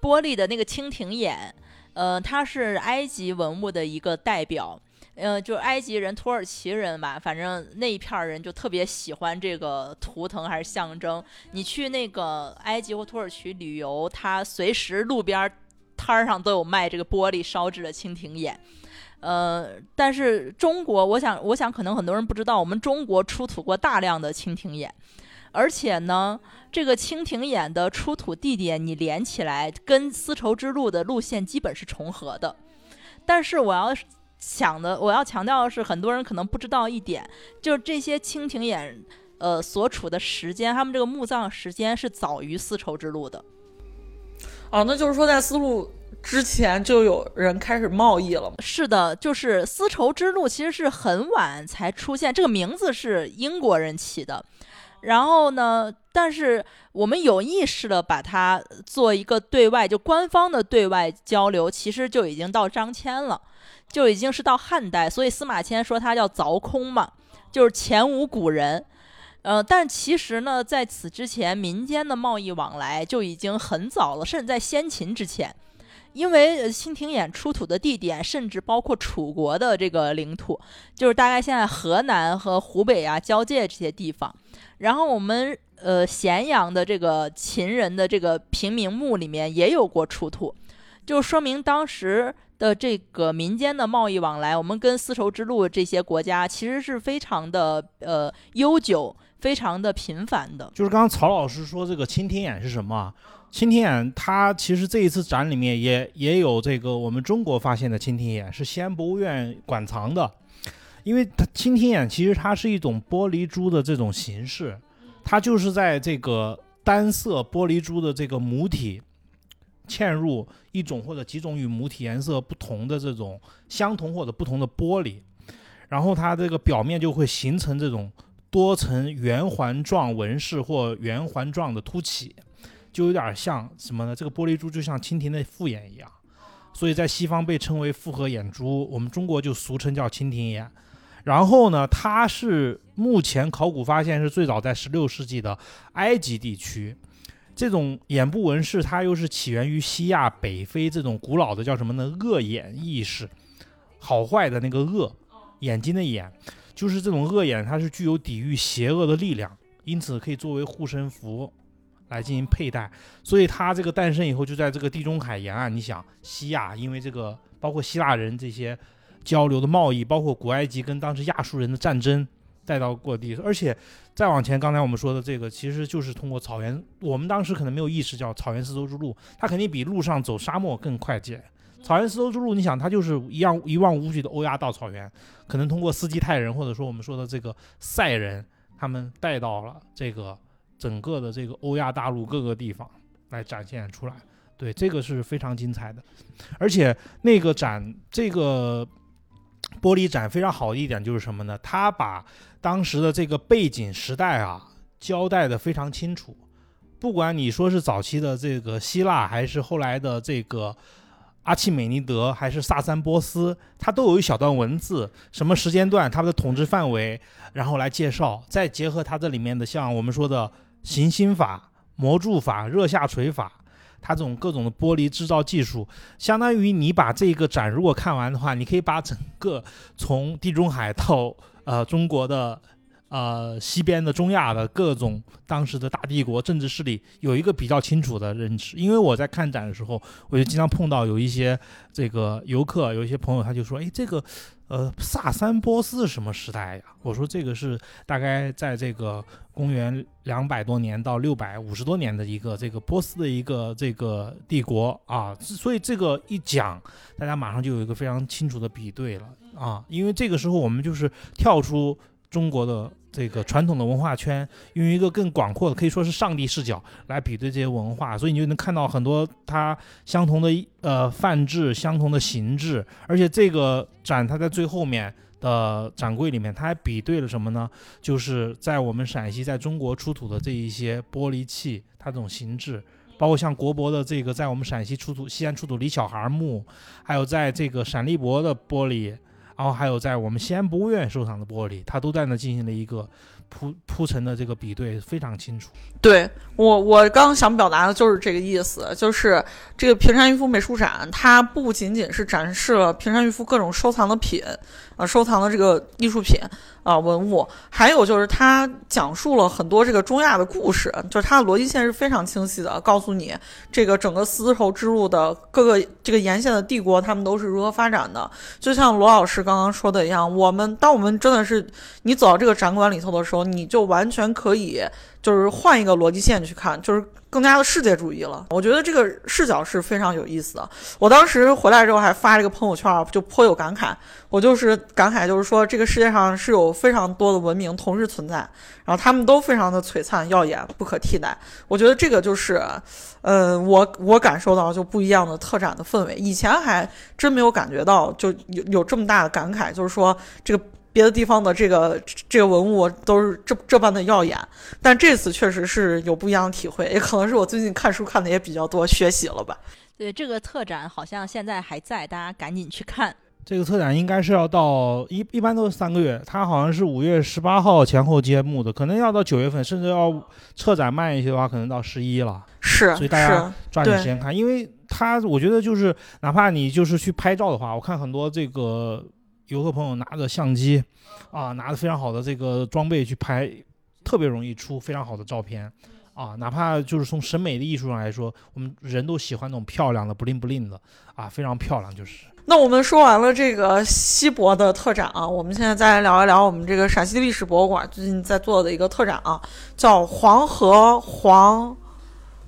玻璃的那个蜻蜓眼，呃，它是埃及文物的一个代表。呃，就埃及人、土耳其人吧，反正那一片人就特别喜欢这个图腾还是象征。你去那个埃及或土耳其旅游，它随时路边摊儿上都有卖这个玻璃烧制的蜻蜓眼。呃，但是中国，我想，我想可能很多人不知道，我们中国出土过大量的蜻蜓眼，而且呢，这个蜻蜓眼的出土地点你连起来，跟丝绸之路的路线基本是重合的。但是我要想的，我要强调的是，很多人可能不知道一点，就是这些蜻蜓眼，呃，所处的时间，他们这个墓葬时间是早于丝绸之路的。哦，那就是说在丝路之前就有人开始贸易了？是的，就是丝绸之路其实是很晚才出现，这个名字是英国人起的。然后呢，但是我们有意识的把它做一个对外，就官方的对外交流，其实就已经到张骞了，就已经是到汉代，所以司马迁说他叫凿空嘛，就是前无古人。呃，但其实呢，在此之前，民间的贸易往来就已经很早了，甚至在先秦之前。因为蜻蜓眼出土的地点，甚至包括楚国的这个领土，就是大概现在河南和湖北啊交界这些地方。然后我们呃咸阳的这个秦人的这个平民墓里面也有过出土，就说明当时的这个民间的贸易往来，我们跟丝绸之路这些国家其实是非常的呃悠久、非常的频繁的。就是刚刚曹老师说这个蜻蜓眼是什么？蜻蜓眼，它其实这一次展里面也也有这个我们中国发现的蜻蜓眼，是西安博物院馆藏的。因为它蜻蜓眼其实它是一种玻璃珠的这种形式，它就是在这个单色玻璃珠的这个母体嵌入一种或者几种与母体颜色不同的这种相同或者不同的玻璃，然后它这个表面就会形成这种多层圆环状纹饰或圆环状的凸起。就有点像什么呢？这个玻璃珠就像蜻蜓的复眼一样，所以在西方被称为复合眼珠，我们中国就俗称叫蜻蜓眼。然后呢，它是目前考古发现是最早在16世纪的埃及地区，这种眼部纹饰它又是起源于西亚、北非这种古老的叫什么呢？恶眼意识，好坏的那个恶，眼睛的眼，就是这种恶眼，它是具有抵御邪恶的力量，因此可以作为护身符。来进行佩戴，所以它这个诞生以后就在这个地中海沿岸。你想，西亚因为这个包括希腊人这些交流的贸易，包括古埃及跟当时亚述人的战争带到各地，而且再往前，刚才我们说的这个其实就是通过草原。我们当时可能没有意识叫草原丝绸之路，它肯定比路上走沙漠更快捷。草原丝绸之路，你想它就是一样一望无际的欧亚大草原，可能通过斯基泰人或者说我们说的这个塞人，他们带到了这个。整个的这个欧亚大陆各个地方来展现出来，对这个是非常精彩的。而且那个展，这个玻璃展非常好的一点就是什么呢？它把当时的这个背景时代啊交代的非常清楚。不管你说是早期的这个希腊，还是后来的这个阿契美尼德，还是萨珊波斯，它都有一小段文字，什么时间段，它的统治范围，然后来介绍，再结合它这里面的像我们说的。行星法、模铸法、热下垂法，它这种各种的玻璃制造技术，相当于你把这个展如果看完的话，你可以把整个从地中海到呃中国的呃西边的中亚的各种当时的大帝国政治势力有一个比较清楚的认识。因为我在看展的时候，我就经常碰到有一些这个游客，有一些朋友他就说：“哎，这个。”呃，萨珊波斯什么时代呀？我说这个是大概在这个公元两百多年到六百五十多年的一个这个波斯的一个这个帝国啊，所以这个一讲，大家马上就有一个非常清楚的比对了啊，因为这个时候我们就是跳出中国的。这个传统的文化圈，用一个更广阔的，可以说是上帝视角来比对这些文化，所以你就能看到很多它相同的呃范制、相同的形制。而且这个展它在最后面的展柜里面，它还比对了什么呢？就是在我们陕西在中国出土的这一些玻璃器，它这种形制，包括像国博的这个在我们陕西出土、西安出土李小孩墓，还有在这个陕历博的玻璃。然后还有在我们西安博物院收藏的玻璃，它都在那进行了一个铺铺陈的这个比对非常清楚。对我，我刚想表达的就是这个意思，就是这个平山渔夫美术展，它不仅仅是展示了平山渔夫各种收藏的品，啊，收藏的这个艺术品啊文物，还有就是它讲述了很多这个中亚的故事，就是它的逻辑线是非常清晰的，告诉你这个整个丝绸之路的各个这个沿线的帝国，他们都是如何发展的。就像罗老师刚刚说的一样，我们当我们真的是你走到这个展馆里头的时候，你就完全可以。就是换一个逻辑线去看，就是更加的世界主义了。我觉得这个视角是非常有意思的。我当时回来之后还发这个朋友圈，就颇有感慨。我就是感慨，就是说这个世界上是有非常多的文明同时存在，然后他们都非常的璀璨耀眼，不可替代。我觉得这个就是，呃，我我感受到就不一样的特展的氛围。以前还真没有感觉到，就有有这么大的感慨，就是说这个。别的地方的这个这个文物都是这这般的耀眼，但这次确实是有不一样的体会，也可能是我最近看书看的也比较多，学习了吧。对，这个特展好像现在还在，大家赶紧去看。这个特展应该是要到一一般都是三个月，它好像是五月十八号前后揭幕的，可能要到九月份，甚至要策展慢一些的话，可能到十一了。是，所以大家抓紧时间看，因为它我觉得就是哪怕你就是去拍照的话，我看很多这个。游客朋友拿着相机，啊，拿着非常好的这个装备去拍，特别容易出非常好的照片，啊，哪怕就是从审美的艺术上来说，我们人都喜欢那种漂亮的、不灵不灵的，啊，非常漂亮就是。那我们说完了这个西博的特展啊，我们现在再来聊一聊我们这个陕西历史博物馆最近在做的一个特展啊，叫黄河黄。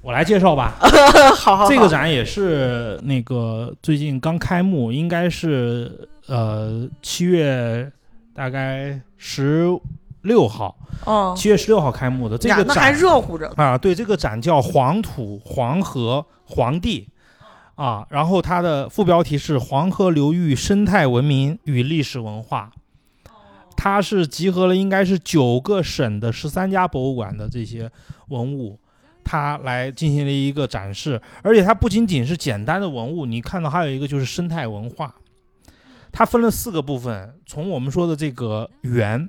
我来介绍吧。<laughs> 好好，这个展也是那个最近刚开幕，应该是。呃，七月大概十六号，哦，七月十六号开幕的这个展还热乎着。啊。对，这个展叫“黄土黄河黄帝”，啊，然后它的副标题是“黄河流域生态文明与历史文化”，它是集合了应该是九个省的十三家博物馆的这些文物，它来进行了一个展示，而且它不仅仅是简单的文物，你看到还有一个就是生态文化。它分了四个部分，从我们说的这个原，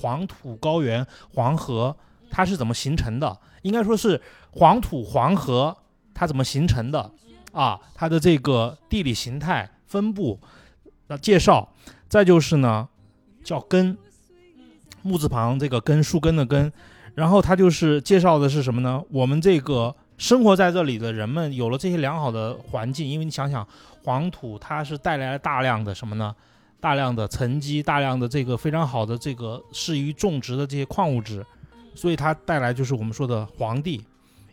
黄土高原黄河，它是怎么形成的？应该说是黄土黄河它怎么形成的啊？它的这个地理形态分布的介绍，再就是呢叫根，木字旁这个根树根的根，然后它就是介绍的是什么呢？我们这个生活在这里的人们有了这些良好的环境，因为你想想。黄土它是带来了大量的什么呢？大量的沉积，大量的这个非常好的这个适于种植的这些矿物质，所以它带来就是我们说的黄帝，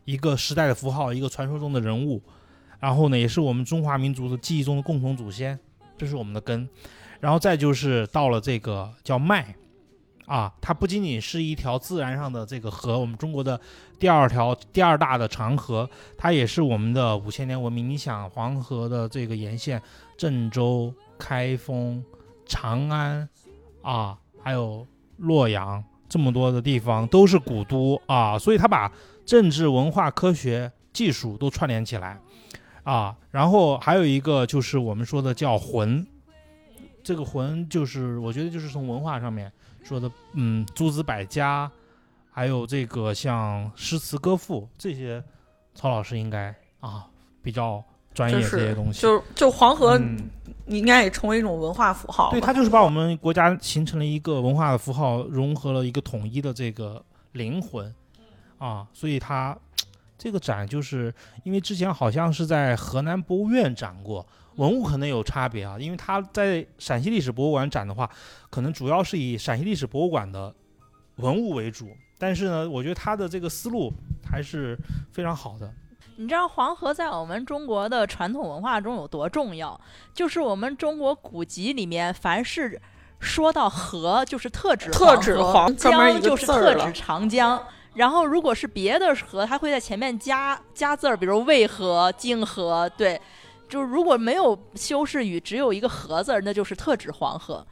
一个时代的符号，一个传说中的人物。然后呢，也是我们中华民族的记忆中的共同祖先，这是我们的根。然后再就是到了这个叫脉。啊，它不仅仅是一条自然上的这个河，我们中国的第二条、第二大的长河，它也是我们的五千年文明。你想，黄河的这个沿线，郑州、开封、长安，啊，还有洛阳这么多的地方都是古都啊，所以它把政治、文化、科学、技术都串联起来，啊，然后还有一个就是我们说的叫魂，这个魂就是我觉得就是从文化上面。说的嗯，诸子百家，还有这个像诗词歌赋这些，曹老师应该啊比较专业这些东西。就是就黄河，你应该也成为一种文化符号。对，它就是把我们国家形成了一个文化的符号，融合了一个统一的这个灵魂啊。所以它 <tsk> 这个展就是因为之前好像是在河南博物院展过。文物可能有差别啊，因为它在陕西历史博物馆展的话，可能主要是以陕西历史博物馆的文物为主。但是呢，我觉得它的这个思路还是非常好的。你知道黄河在我们中国的传统文化中有多重要？就是我们中国古籍里面，凡是说到河，就是特指特指黄江，就是特指长江。然后如果是别的河，它会在前面加加字儿，比如渭河、泾河，对。就如果没有修饰语，只有一个“河”字，那就是特指黄河。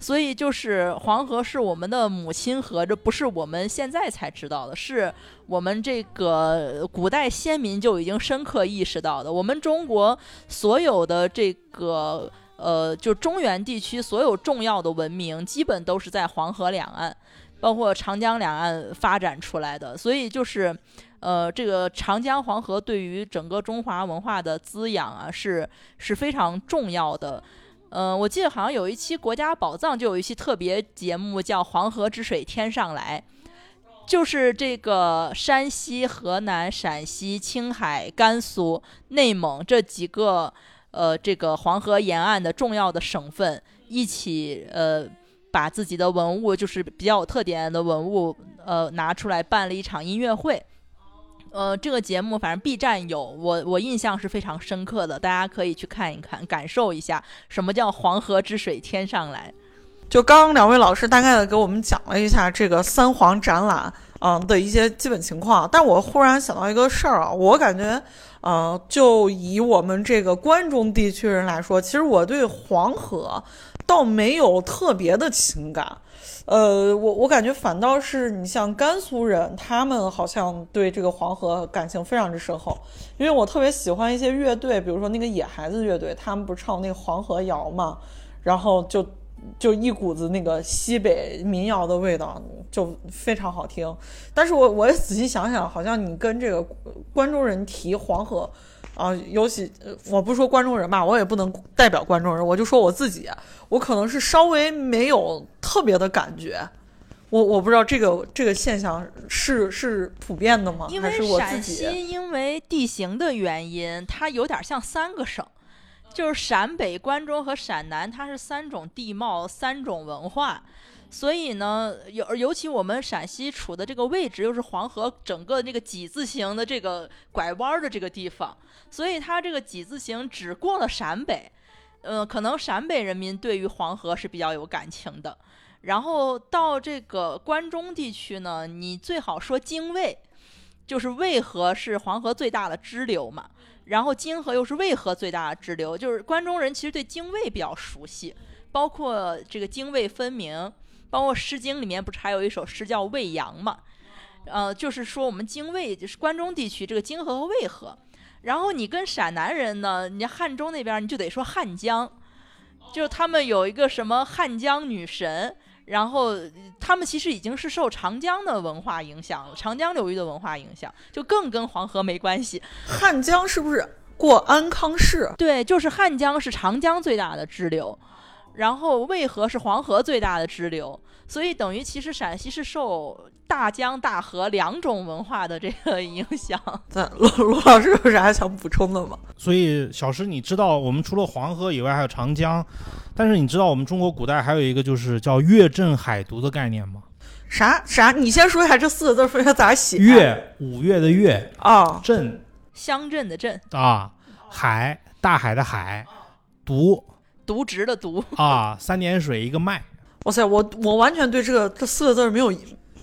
所以就是黄河是我们的母亲河，这不是我们现在才知道的，是我们这个古代先民就已经深刻意识到的。我们中国所有的这个呃，就中原地区所有重要的文明，基本都是在黄河两岸。包括长江两岸发展出来的。所以就是，呃，这个长江黄河对于整个中华文化的滋养啊，是是非常重要的。呃，我记得好像有一期《国家宝藏》就有一期特别节目叫《黄河之水天上来》，就是这个山西、河南、陕西、青海、甘肃、内蒙这几个呃这个黄河沿岸的重要的省份一起呃把自己的文物，就是比较有特点的文物呃拿出来办了一场音乐会。呃，这个节目反正 B 站有，我我印象是非常深刻的，大家可以去看一看，感受一下什么叫黄河之水天上来。就刚刚两位老师大概的给我们讲了一下这个三皇展览，嗯的一些基本情况。但我忽然想到一个事儿啊，我感觉，呃，就以我们这个关中地区人来说，其实我对黄河倒没有特别的情感。呃，我我感觉反倒是你像甘肃人，他们好像对这个黄河感情非常之深厚，因为我特别喜欢一些乐队，比如说那个野孩子乐队，他们不是唱那个黄河谣嘛，然后就就一股子那个西北民谣的味道，就非常好听。但是我我也仔细想想，好像你跟这个关中人提黄河。啊，尤其呃我不说关中人吧，我也不能代表关中人，我就说我自己，我可能是稍微没有特别的感觉。我我不知道这个这个现象是是普遍的吗？因为陕？西因为地形的原因，它有点像三个省，就是陕北、关中和陕南，它是三种地貌、三种文化。所以呢，尤尤其我们陕西处的这个位置，又是黄河整个那个几字形的这个拐弯的这个地方，所以它这个几字形只过了陕北，呃，可能陕北人民对于黄河是比较有感情的。然后到这个关中地区呢，你最好说泾渭，就是渭河是黄河最大的支流嘛，然后泾河又是渭河最大的支流，就是关中人其实对泾渭比较熟悉，包括这个泾渭分明，包括《诗经》里面不是还有一首诗叫《渭阳》嘛，呃，就是说我们泾渭就是关中地区这个泾河和渭河，然后你跟陕南人呢，你汉中那边你就得说汉江，就是他们有一个什么汉江女神。然后他们其实已经是受长江的文化影响了，长江流域的文化影响，就更跟黄河没关系。汉江是不是过安康市？对，就是汉江是长江最大的支流，然后渭河是黄河最大的支流，所以等于其实陕西是受大江大河两种文化的这个影响。<laughs> 咱罗罗老师有啥想补充的吗？所以小石，你知道我们除了黄河以外还有长江，但是你知道我们中国古代还有一个就是叫月镇海渎的概念吗？啥啥？你先说一下这四个字说一下咋写？月，五月的月，啊，镇乡镇的镇，啊，海，大海的海，渎渎职的渎，啊，三点水一个麦。哇塞，我我完全对这个这四个字没有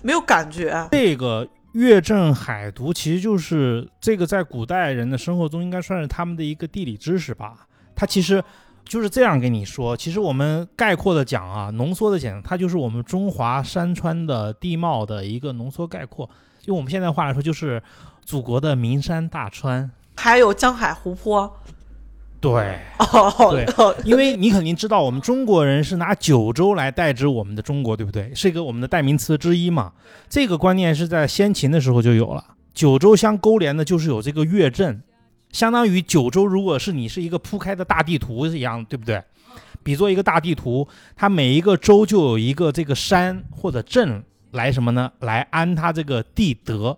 没有感觉。这个月镇海渎其实就是这个在古代人的生活中应该算是他们的一个地理知识吧。它其实就是这样跟你说，其实我们概括的讲啊，浓缩的讲，它就是我们中华山川的地貌的一个浓缩概括。用我们现在话来说，就是祖国的名山大川。还有江海湖泊。对，哦，对因为你肯定知道，我们中国人是拿九州来代指我们的中国，对不对？是一个我们的代名词之一嘛。这个观念是在先秦的时候就有了。九州相勾连的就是有这个月镇，相当于九州，如果是你是一个铺开的大地图一样，对不对？比作一个大地图，它每一个州就有一个这个山或者镇来什么呢？来安它这个地德，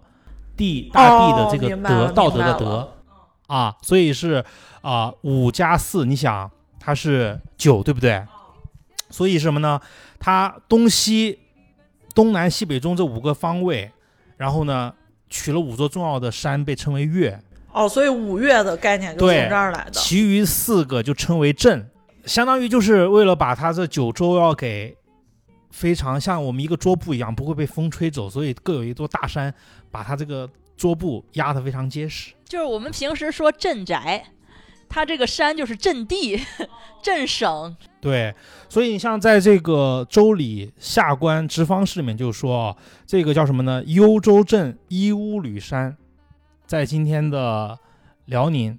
地大地的这个德，道德的德啊，所以是啊、五加四，你想它是九，对不对？所以什么呢？它东西、东南西北中这五个方位，然后呢取了五座重要的山，被称为岳。哦，所以五岳的概念就从这儿来的。其余四个就称为镇，相当于就是为了把它这九州要给非常像我们一个桌布一样，不会被风吹走，所以各有一座大山，把它这个桌布压得非常结实。就是我们平时说镇宅，它这个山就是镇地、<laughs> 镇省。对，所以你像在这个《周礼·下官直方式》里面就说啊，这个叫什么呢？幽州镇伊乌吕山，在今天的辽宁。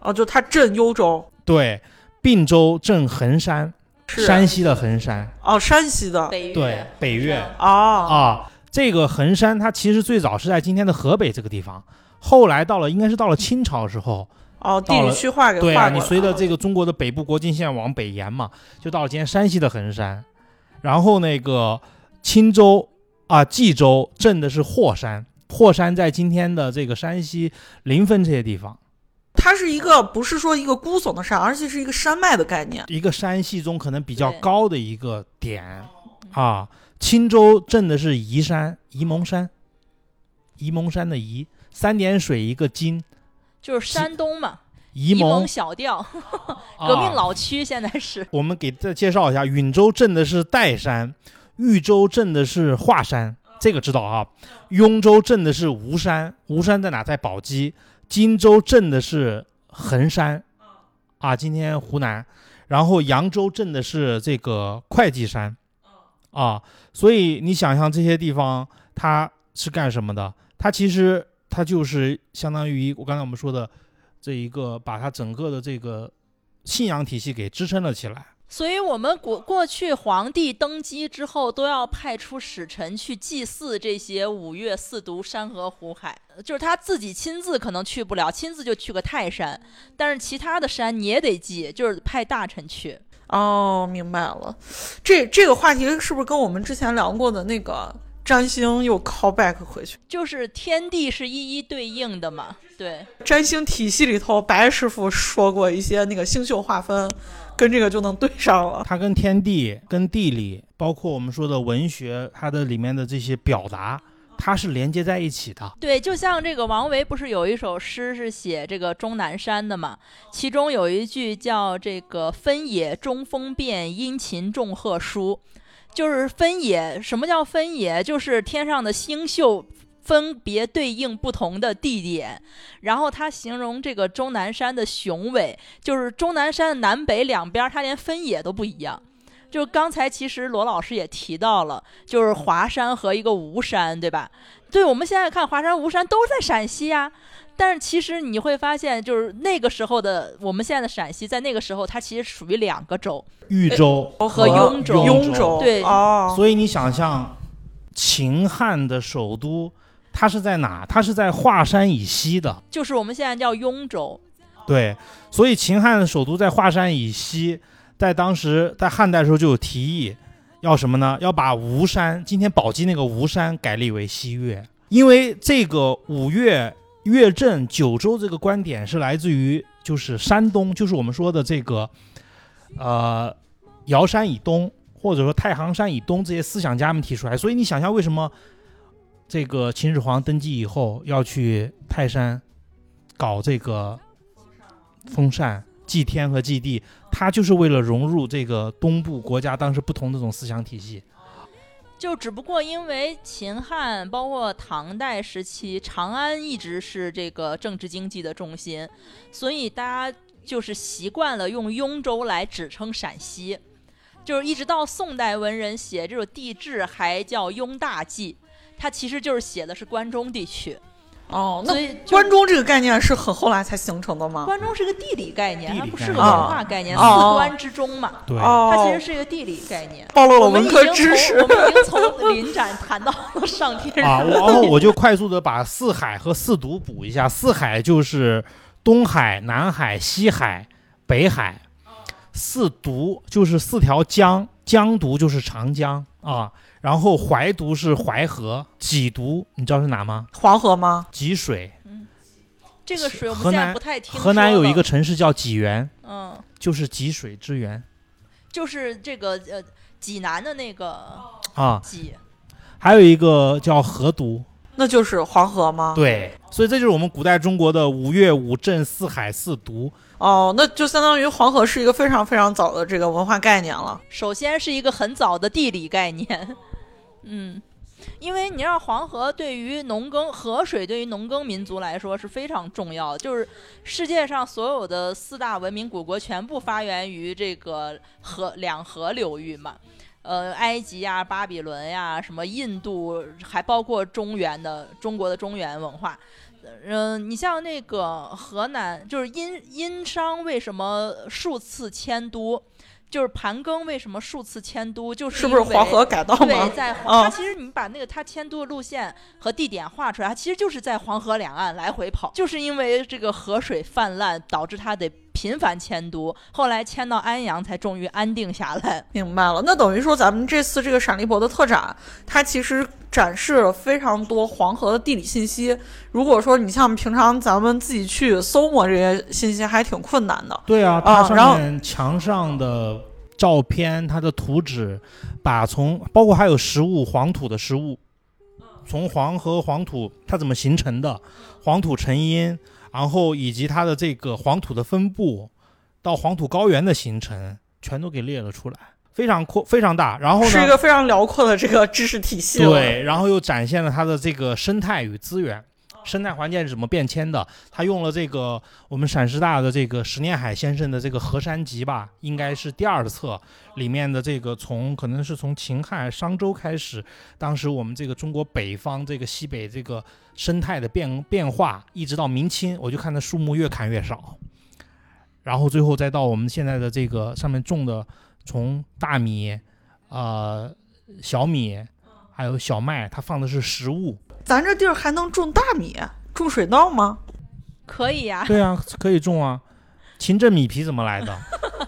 哦，就它镇幽州。对，并州镇衡山，山西的衡山，哦，山西的北对岳，北岳哦，啊。这个衡山它其实最早是在今天的河北这个地方，后来到了应该是到了清朝时候，哦，地理区划给对啊，划过来你随着这个中国的北部国境线往北延嘛，就到了今天山西的衡山，然后那个青州啊冀州镇的是霍山，霍山在今天的这个山西临汾这些地方，它是一个不是说一个孤耸的山，而且是一个山脉的概念。一个山系中可能比较高的一个点啊。青州镇的是沂山，沂蒙山，沂蒙山的沂，三点水一个金，就是山东嘛，沂沂蒙蒙小调，<laughs> 革命啊老区现在是。我们给再介绍一下，允州镇的是岱山，豫州镇的是华山，这个知道啊。雍州镇的是吴山，吴山在哪？在宝鸡。荆州镇的是衡山，啊，今天湖南。然后扬州镇的是这个会稽山，啊，所以你想象这些地方它是干什么的？它其实它就是相当于我刚才我们说的这一个，把它整个的这个信仰体系给支撑了起来。所以，我们过过去皇帝登基之后，都要派出使臣去祭祀这些五岳四渎、山河湖海。就是他自己亲自可能去不了，亲自就去个泰山，但是其他的山你也得祭，就是派大臣去。哦，明白了。这这个话题是不是跟我们之前聊过的那个占星又 call back 回去？就是天地是一一对应的嘛，对，占星体系里头，白师傅说过一些那个星宿划分，跟这个就能对上了。它跟天地、跟地理，包括我们说的文学，它的里面的这些表达，它是连接在一起的。对，就像这个王维不是有一首诗是写这个终南山的嘛？其中有一句叫这个“分野中风变，殷勤众壑殊”，就是分野。什么叫分野？就是天上的星宿分别对应不同的地点。然后他形容这个终南山的雄伟，就是终南山的南北两边，它连分野都不一样。就刚才其实罗老师也提到了，就是华山和一个吴山，对吧？对，我们现在看华山、吴山都在陕西呀、但是其实你会发现，就是那个时候的我们现在的陕西，在那个时候它其实属于两个州。豫州和雍州雍州，对哦，所以你想象，秦汉的首都，它是在哪？它是在华山以西的。就是我们现在叫雍州，对，所以秦汉的首都在华山以西，在当时在汉代的时候就有提议，要什么呢？要把吴山，今天宝鸡那个吴山改立为西岳，因为这个五岳、岳震、九州这个观点是来自于就是山东，就是我们说的这个呃尧山以东，或者说太行山以东这些思想家们提出来。所以你想象为什么这个秦始皇登基以后要去泰山搞这个封禅、祭天和祭地，他就是为了融入这个东部国家当时不同的这种思想体系。就只不过因为秦汉包括唐代时期，长安一直是这个政治经济的中心，所以大家就是习惯了用雍州来指称陕西，就是一直到宋代文人写这种地志还叫雍大记，它其实就是写的是关中地区，哦，那所以关中这个概念是很后来才形成的吗？关中是个地理概念，它不是个文化概念，哦四关之中嘛，对，哦，它其实是一个地理概念。暴露了我们已文科知识。我们已经从临展谈到了上天啊，上。然后我就快速的把四海和四渎补一下。四海就是东海、南海、西海、北海，四渎就是四条江，江渎就是长江啊。然后淮渎是淮河，济渎你知道是哪吗？黄河吗？济水。这个水我们现在不太听说河南有一个城市叫济源，嗯，就是济水之源就是这个呃济南的那个啊。济，还有一个叫河渎，那就是黄河吗？。对，所以这就是我们古代中国的五岳、五镇、四海、四渎。哦，那就相当于黄河是一个非常非常早的这个文化概念了。首先是一个很早的地理概念，嗯。因为你让黄河对于农耕河水对于农耕民族来说是非常重要的，就是世界上所有的四大文明古国全部发源于这个河两河流域嘛，呃，埃及呀、巴比伦呀、什么印度，还包括中原的中国的中原文化。嗯、你像那个河南，就是殷殷商为什么数次迁都？就是盘庚为什么数次迁都，就是是不是黄河改道对，在嗯。黄，它其实你把那个他迁都的路线和地点画出来，他其实就是在黄河两岸来回跑，就是因为这个河水泛滥导致他得频繁迁都，后来迁到安阳才终于安定下来。明白了，那等于说咱们这次这个陕历博的特展，它其实展示了非常多黄河的地理信息。如果说你像平常咱们自己去搜摸这些信息，还挺困难的。对啊，它啊然后上面墙上的照片，它的图纸，把从包括还有实物黄土的实物，从黄河黄土它怎么形成的，黄土成因，然后以及它的这个黄土的分布，到黄土高原的形成，全都给列了出来，非常阔非常大。然后呢，是一个非常辽阔的这个知识体系。对，然后又展现了它的这个生态与资源，生态环境是怎么变迁的。他用了这个我们陕师大的这个石念海先生的这个《河山集》吧，应该是第二册里面的这个从可能是从秦汉商周开始，当时我们这个中国北方这个西北这个生态的变变化，一直到明清，我就看它树木越砍越少，然后最后再到我们现在的这个上面种的从大米，呃小米。还有小麦，它放的是食物。咱这地儿还能种大米、种水稻吗？可以呀、对啊，可以种啊。秦镇米皮怎么来的？<laughs>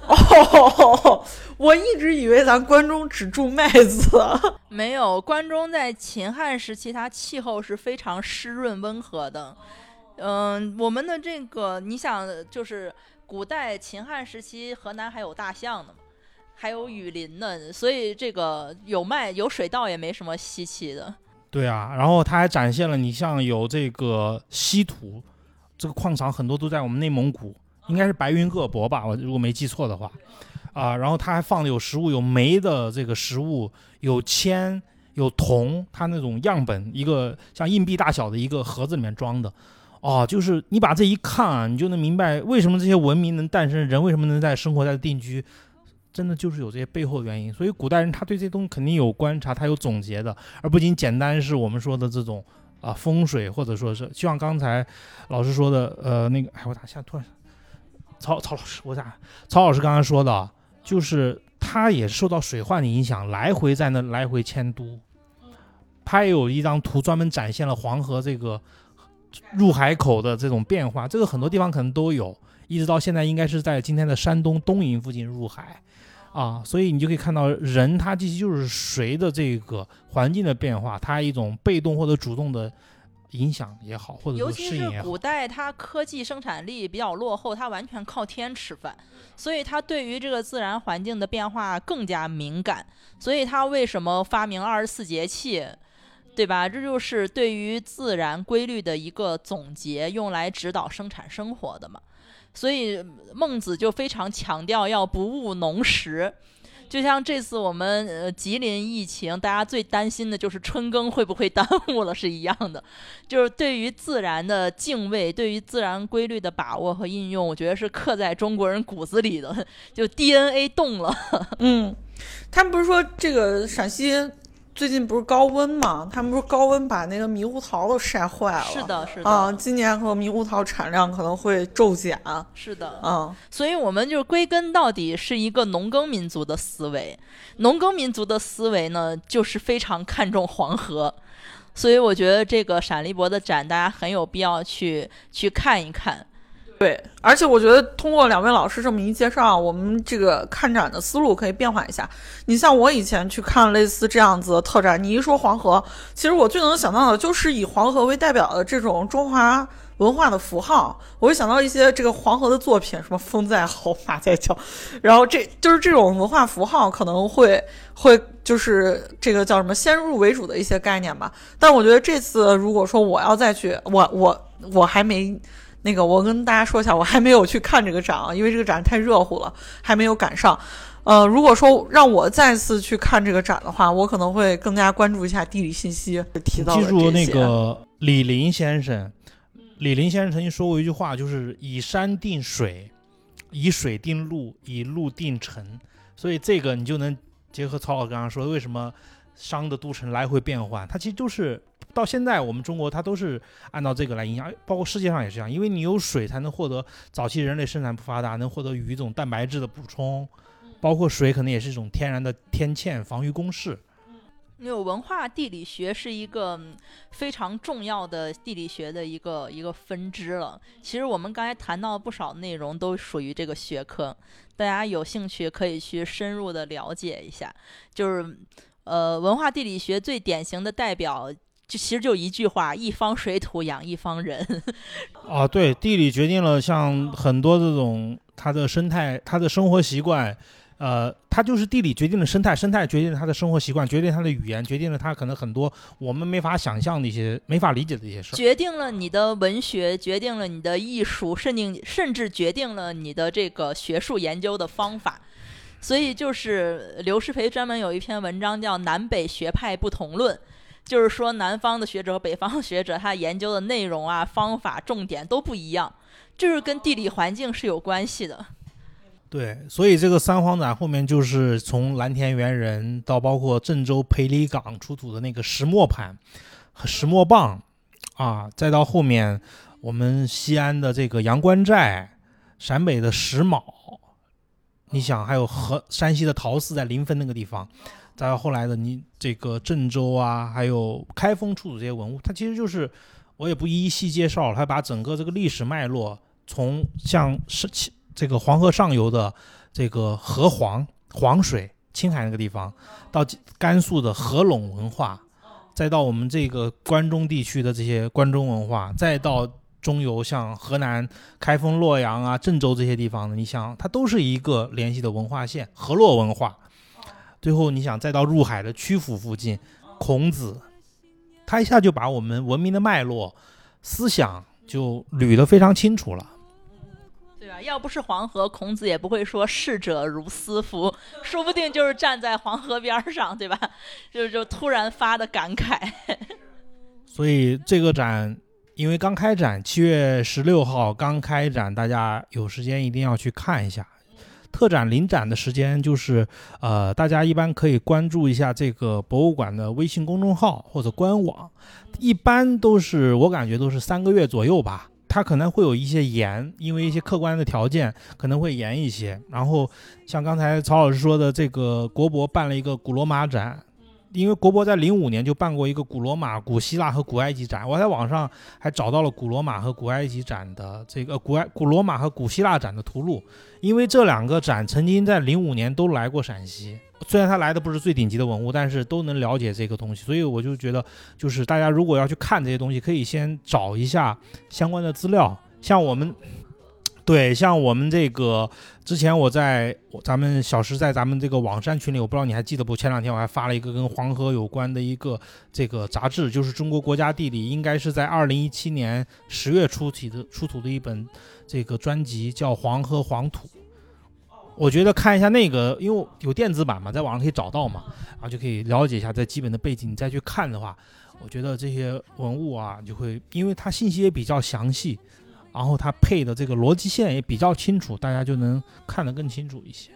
哦，我一直以为咱关中只种麦子。没有，关中在秦汉时期，它气候是非常湿润温和的。嗯，我们的这个，你想，就是古代秦汉时期，河南还有大象呢，还有雨林呢，所以这个有麦有水稻也没什么稀奇的。对啊，然后它还展现了你像有这个稀土，这个矿场很多都在我们内蒙古，应该是白云鄂博吧，我如果没记错的话。啊，然后它还放的有食物，有煤的这个食物，有铅，有铜，它那种样本，一个像硬币大小的一个盒子里面装的。哦，就是你把这一看啊，你就能明白为什么这些文明能诞生，人为什么能在生活在定居，真的就是有这些背后的原因。所以古代人他对这东西肯定有观察，他有总结的，而不仅简单是我们说的这种啊风水，或者说是就像刚才老师说的，呃，那个，哎，我咋现在突然曹曹老师，我咋曹老师刚刚说的，就是他也受到水患的影响，来回在那来回迁都。他也有一张图专门展现了黄河这个入海口的这种变化，这个很多地方可能都有，一直到现在应该是在今天的山东东营附近入海，啊，所以你就可以看到人他其实就是随着这个环境的变化，他一种被动或者主动的影响也好，或者尤其是古，代，它科技生产力比较落后，它完全靠天吃饭，所以它对于这个自然环境的变化更加敏感。所以它为什么发明二十四节气，对吧？这就是对于自然规律的一个总结，用来指导生产生活的嘛。所以孟子就非常强调要不误农时。就像这次我们呃吉林疫情，大家最担心的就是春耕会不会耽误了是一样的。就是对于自然的敬畏，对于自然规律的把握和应用，我觉得是刻在中国人骨子里的，就 DNA 动了。<laughs> 嗯，他们不是说这个陕西最近不是高温嘛？他们不是高温把那个猕猴桃都晒坏了。是的，是的，啊，今年可能猕猴桃产量可能会骤减。是的。嗯，所以我们就是归根到底是一个农耕民族的思维。农耕民族的思维呢，就是非常看重黄河。所以我觉得这个陕历博的展，大家很有必要去去看一看。对，而且我觉得通过两位老师这么一介绍，我们这个看展的思路可以变化一下。你像我以前去看类似这样子的特展，你一说黄河，其实我最能想到的就是以黄河为代表的这种中华文化的符号，我会想到一些这个黄河的作品，什么风在吼，马在叫，然后这就是这种文化符号可能会会就是这个叫什么先入为主的一些概念吧。但我觉得这次如果说我要再去，我我我还没。那个，我跟大家说一下，我还没有去看这个展啊，因为这个展太热乎了，还没有赶上。呃，如果说让我再次去看这个展的话，我可能会更加关注一下地理信息提到记住那个李林先生，李林先生曾经说过一句话，就是以山定水，以水定路，以路定城。所以这个你就能结合曹老刚刚说的，为什么商的都城来回变换，它其实就是到现在我们中国它都是按照这个来影响，包括世界上也是这样，因为你有水才能获得早期人类生产不发达，能获得鱼这种蛋白质的补充。包括水可能也是一种天然的天堑、防御工事。因为文化地理学是一个嗯非常重要的地理学的一个一个分支了。其实我们刚才谈到不少内容都属于这个学科，大家有兴趣可以去深入的了解一下。就是，呃，文化地理学最典型的代表，就其实就一句话：一方水土养一方人。<laughs> 啊，对，地理决定了像很多这种它的生态、它的生活习惯，呃，它就是地理决定了生态，生态决定了它的生活习惯，决定它的语言，决定了它可能很多我们没法想象的一些、没法理解的一些事儿。决定了你的文学，决定了你的艺术，甚至甚至决定了你的这个学术研究的方法。所以就是刘师培专门有一篇文章叫《南北学派不同论》，就是说南方的学者和北方的学者他研究的内容啊、方法、重点都不一样，就是跟地理环境是有关系的。对，所以这个三皇展后面就是从蓝田猿人到包括郑州裴李岗出土的那个石磨盘和石磨棒啊，再到后面我们西安的这个阳关寨、陕北的石峁，你想还有河山西的陶寺在临汾那个地方，再到后来的你这个郑州啊，还有开封出土这些文物，它其实就是我也不一一细介绍了，它把整个这个历史脉络从像是这个黄河上游的这个河黄黄水，青海那个地方，到甘肃的合拢文化，再到我们这个关中地区的这些关中文化，再到中游像河南开封、洛阳啊、郑州这些地方的，你想它都是一个联系的文化线，河洛文化。最后你想再到入海的曲阜附近，孔子，他一下就把我们文明的脉络、思想就捋得非常清楚了。对吧？要不是黄河，孔子也不会说“逝者如斯夫”，<laughs> 说不定就是站在黄河边儿上，对吧？<laughs> 就就突然发的感慨。<laughs> 所以这个展，因为刚开展，七月十六号刚开展，大家有时间一定要去看一下。特展临展的时间就是，呃，大家一般可以关注一下这个博物馆的微信公众号或者官网，一般都是我感觉都是三个月左右吧。它可能会有一些延，因为一些客观的条件可能会延一些。然后像刚才曹老师说的，这个国博办了一个古罗马展，因为国博在零五年就办过一个古罗马、古希腊和古埃及展，我在网上还找到了古罗马和古埃及展的这个古埃古罗马和古希腊展的图录，因为这两个展曾经在零五年都来过陕西。虽然他来的不是最顶级的文物，但是都能了解这个东西，所以我就觉得，就是大家如果要去看这些东西，可以先找一下相关的资料。像我们，对，像我们这个之前我在咱们小石在咱们这个网山群里，我不知道你还记得不？前两天我还发了一个跟黄河有关的一个这个杂志，就是中国国家地理，应该是在二零一七年十月出体的出土的一本这个专辑，叫《黄河黄土》。我觉得看一下那个，因为有电子版嘛，在网上可以找到嘛，然后就可以了解一下在基本的背景，你再去看的话，我觉得这些文物啊，就会因为它信息也比较详细，然后它配的这个逻辑线也比较清楚，大家就能看得更清楚一些。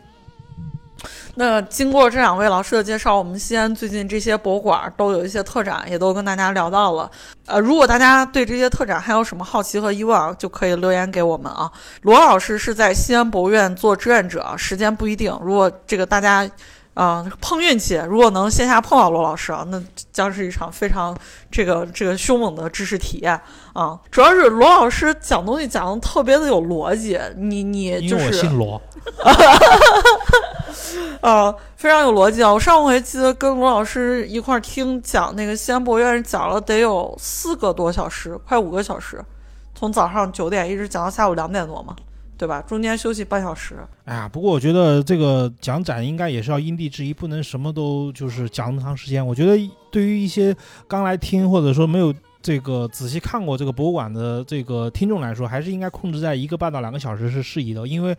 那经过这两位老师的介绍，我们西安最近这些博物馆都有一些特展，也都跟大家聊到了。呃，如果大家对这些特展还有什么好奇和疑问，就可以留言给我们啊。罗老师是在西安博物院做志愿者，时间不一定。如果这个大家。啊、碰运气，如果能线下碰到罗老师啊，那将是一场非常这个这个凶猛的知识体验啊！主要是罗老师讲东西讲的特别的有逻辑，你你就是姓罗，<laughs> 呃，非常有逻辑啊！我上回记得跟罗老师一块儿听讲那个西安博物院讲了得有四个多小时，快五个小时，从早上九点一直讲到下午两点多嘛，对吧？中间休息半小时。哎呀，不过我觉得这个讲展应该也是要因地制宜，不能什么都就是讲那么长时间。我觉得对于一些刚来听或者说没有这个仔细看过这个博物馆的这个听众来说，还是应该控制在一个半到两个小时是适宜的。因为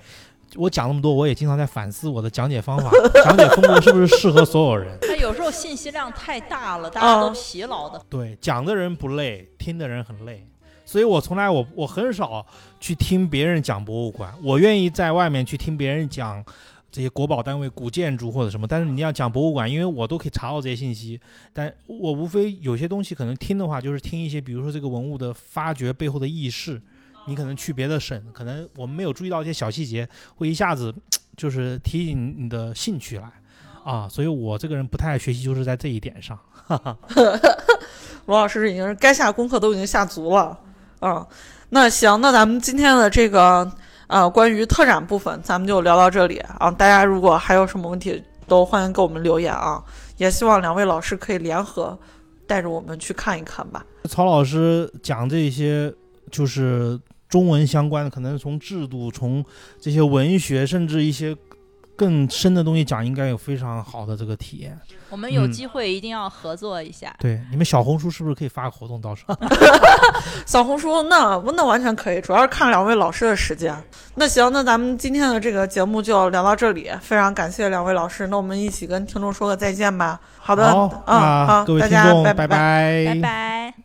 我讲那么多，我也经常在反思我的讲解方法、<laughs> 讲解风格是不是适合所有人。他有时候信息量太大了，大家都疲劳的。对，讲的人不累，听的人很累。所以我从来我我很少去听别人讲博物馆，我愿意在外面去听别人讲这些国宝单位、古建筑或者什么。但是你要讲博物馆，因为我都可以查到这些信息，但我无非有些东西可能听的话，就是听一些，比如说这个文物的发掘背后的轶事。你可能去别的省，可能我们没有注意到一些小细节，会一下子就是提醒你的兴趣来啊，所以我这个人不太爱学习，就是在这一点上。<laughs> 罗老师已经是该下功课都已经下足了，嗯，那行，那咱们今天的这个呃关于特展部分，咱们就聊到这里啊。大家如果还有什么问题，都欢迎给我们留言啊。也希望两位老师可以联合带着我们去看一看吧。曹老师讲这些就是中文相关的，可能从制度、从这些文学，甚至一些更深的东西讲，应该有非常好的这个体验。我们有嗯机会一定要合作一下。对，你们小红书是不是可以发个活动？到时候 <laughs> <laughs> 小红书那那完全可以，主要是看两位老师的时间。那行，那咱们今天的这个节目就聊到这里，非常感谢两位老师，那我们一起跟听众说个再见吧。好的，好，嗯，好，各位大家听众，拜拜拜拜。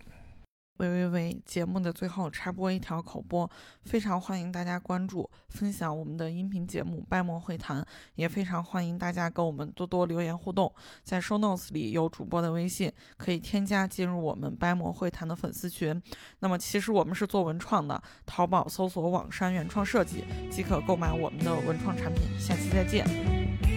喂喂喂！节目的最后插播一条口播，非常欢迎大家关注、分享我们的音频节目《掰馍会谈》，也非常欢迎大家跟我们多多留言互动。在 show notes 里有主播的微信，可以添加进入我们掰馍会谈的粉丝群。那么其实我们是做文创的，淘宝搜索“网山原创设计”即可购买我们的文创产品。下期再见。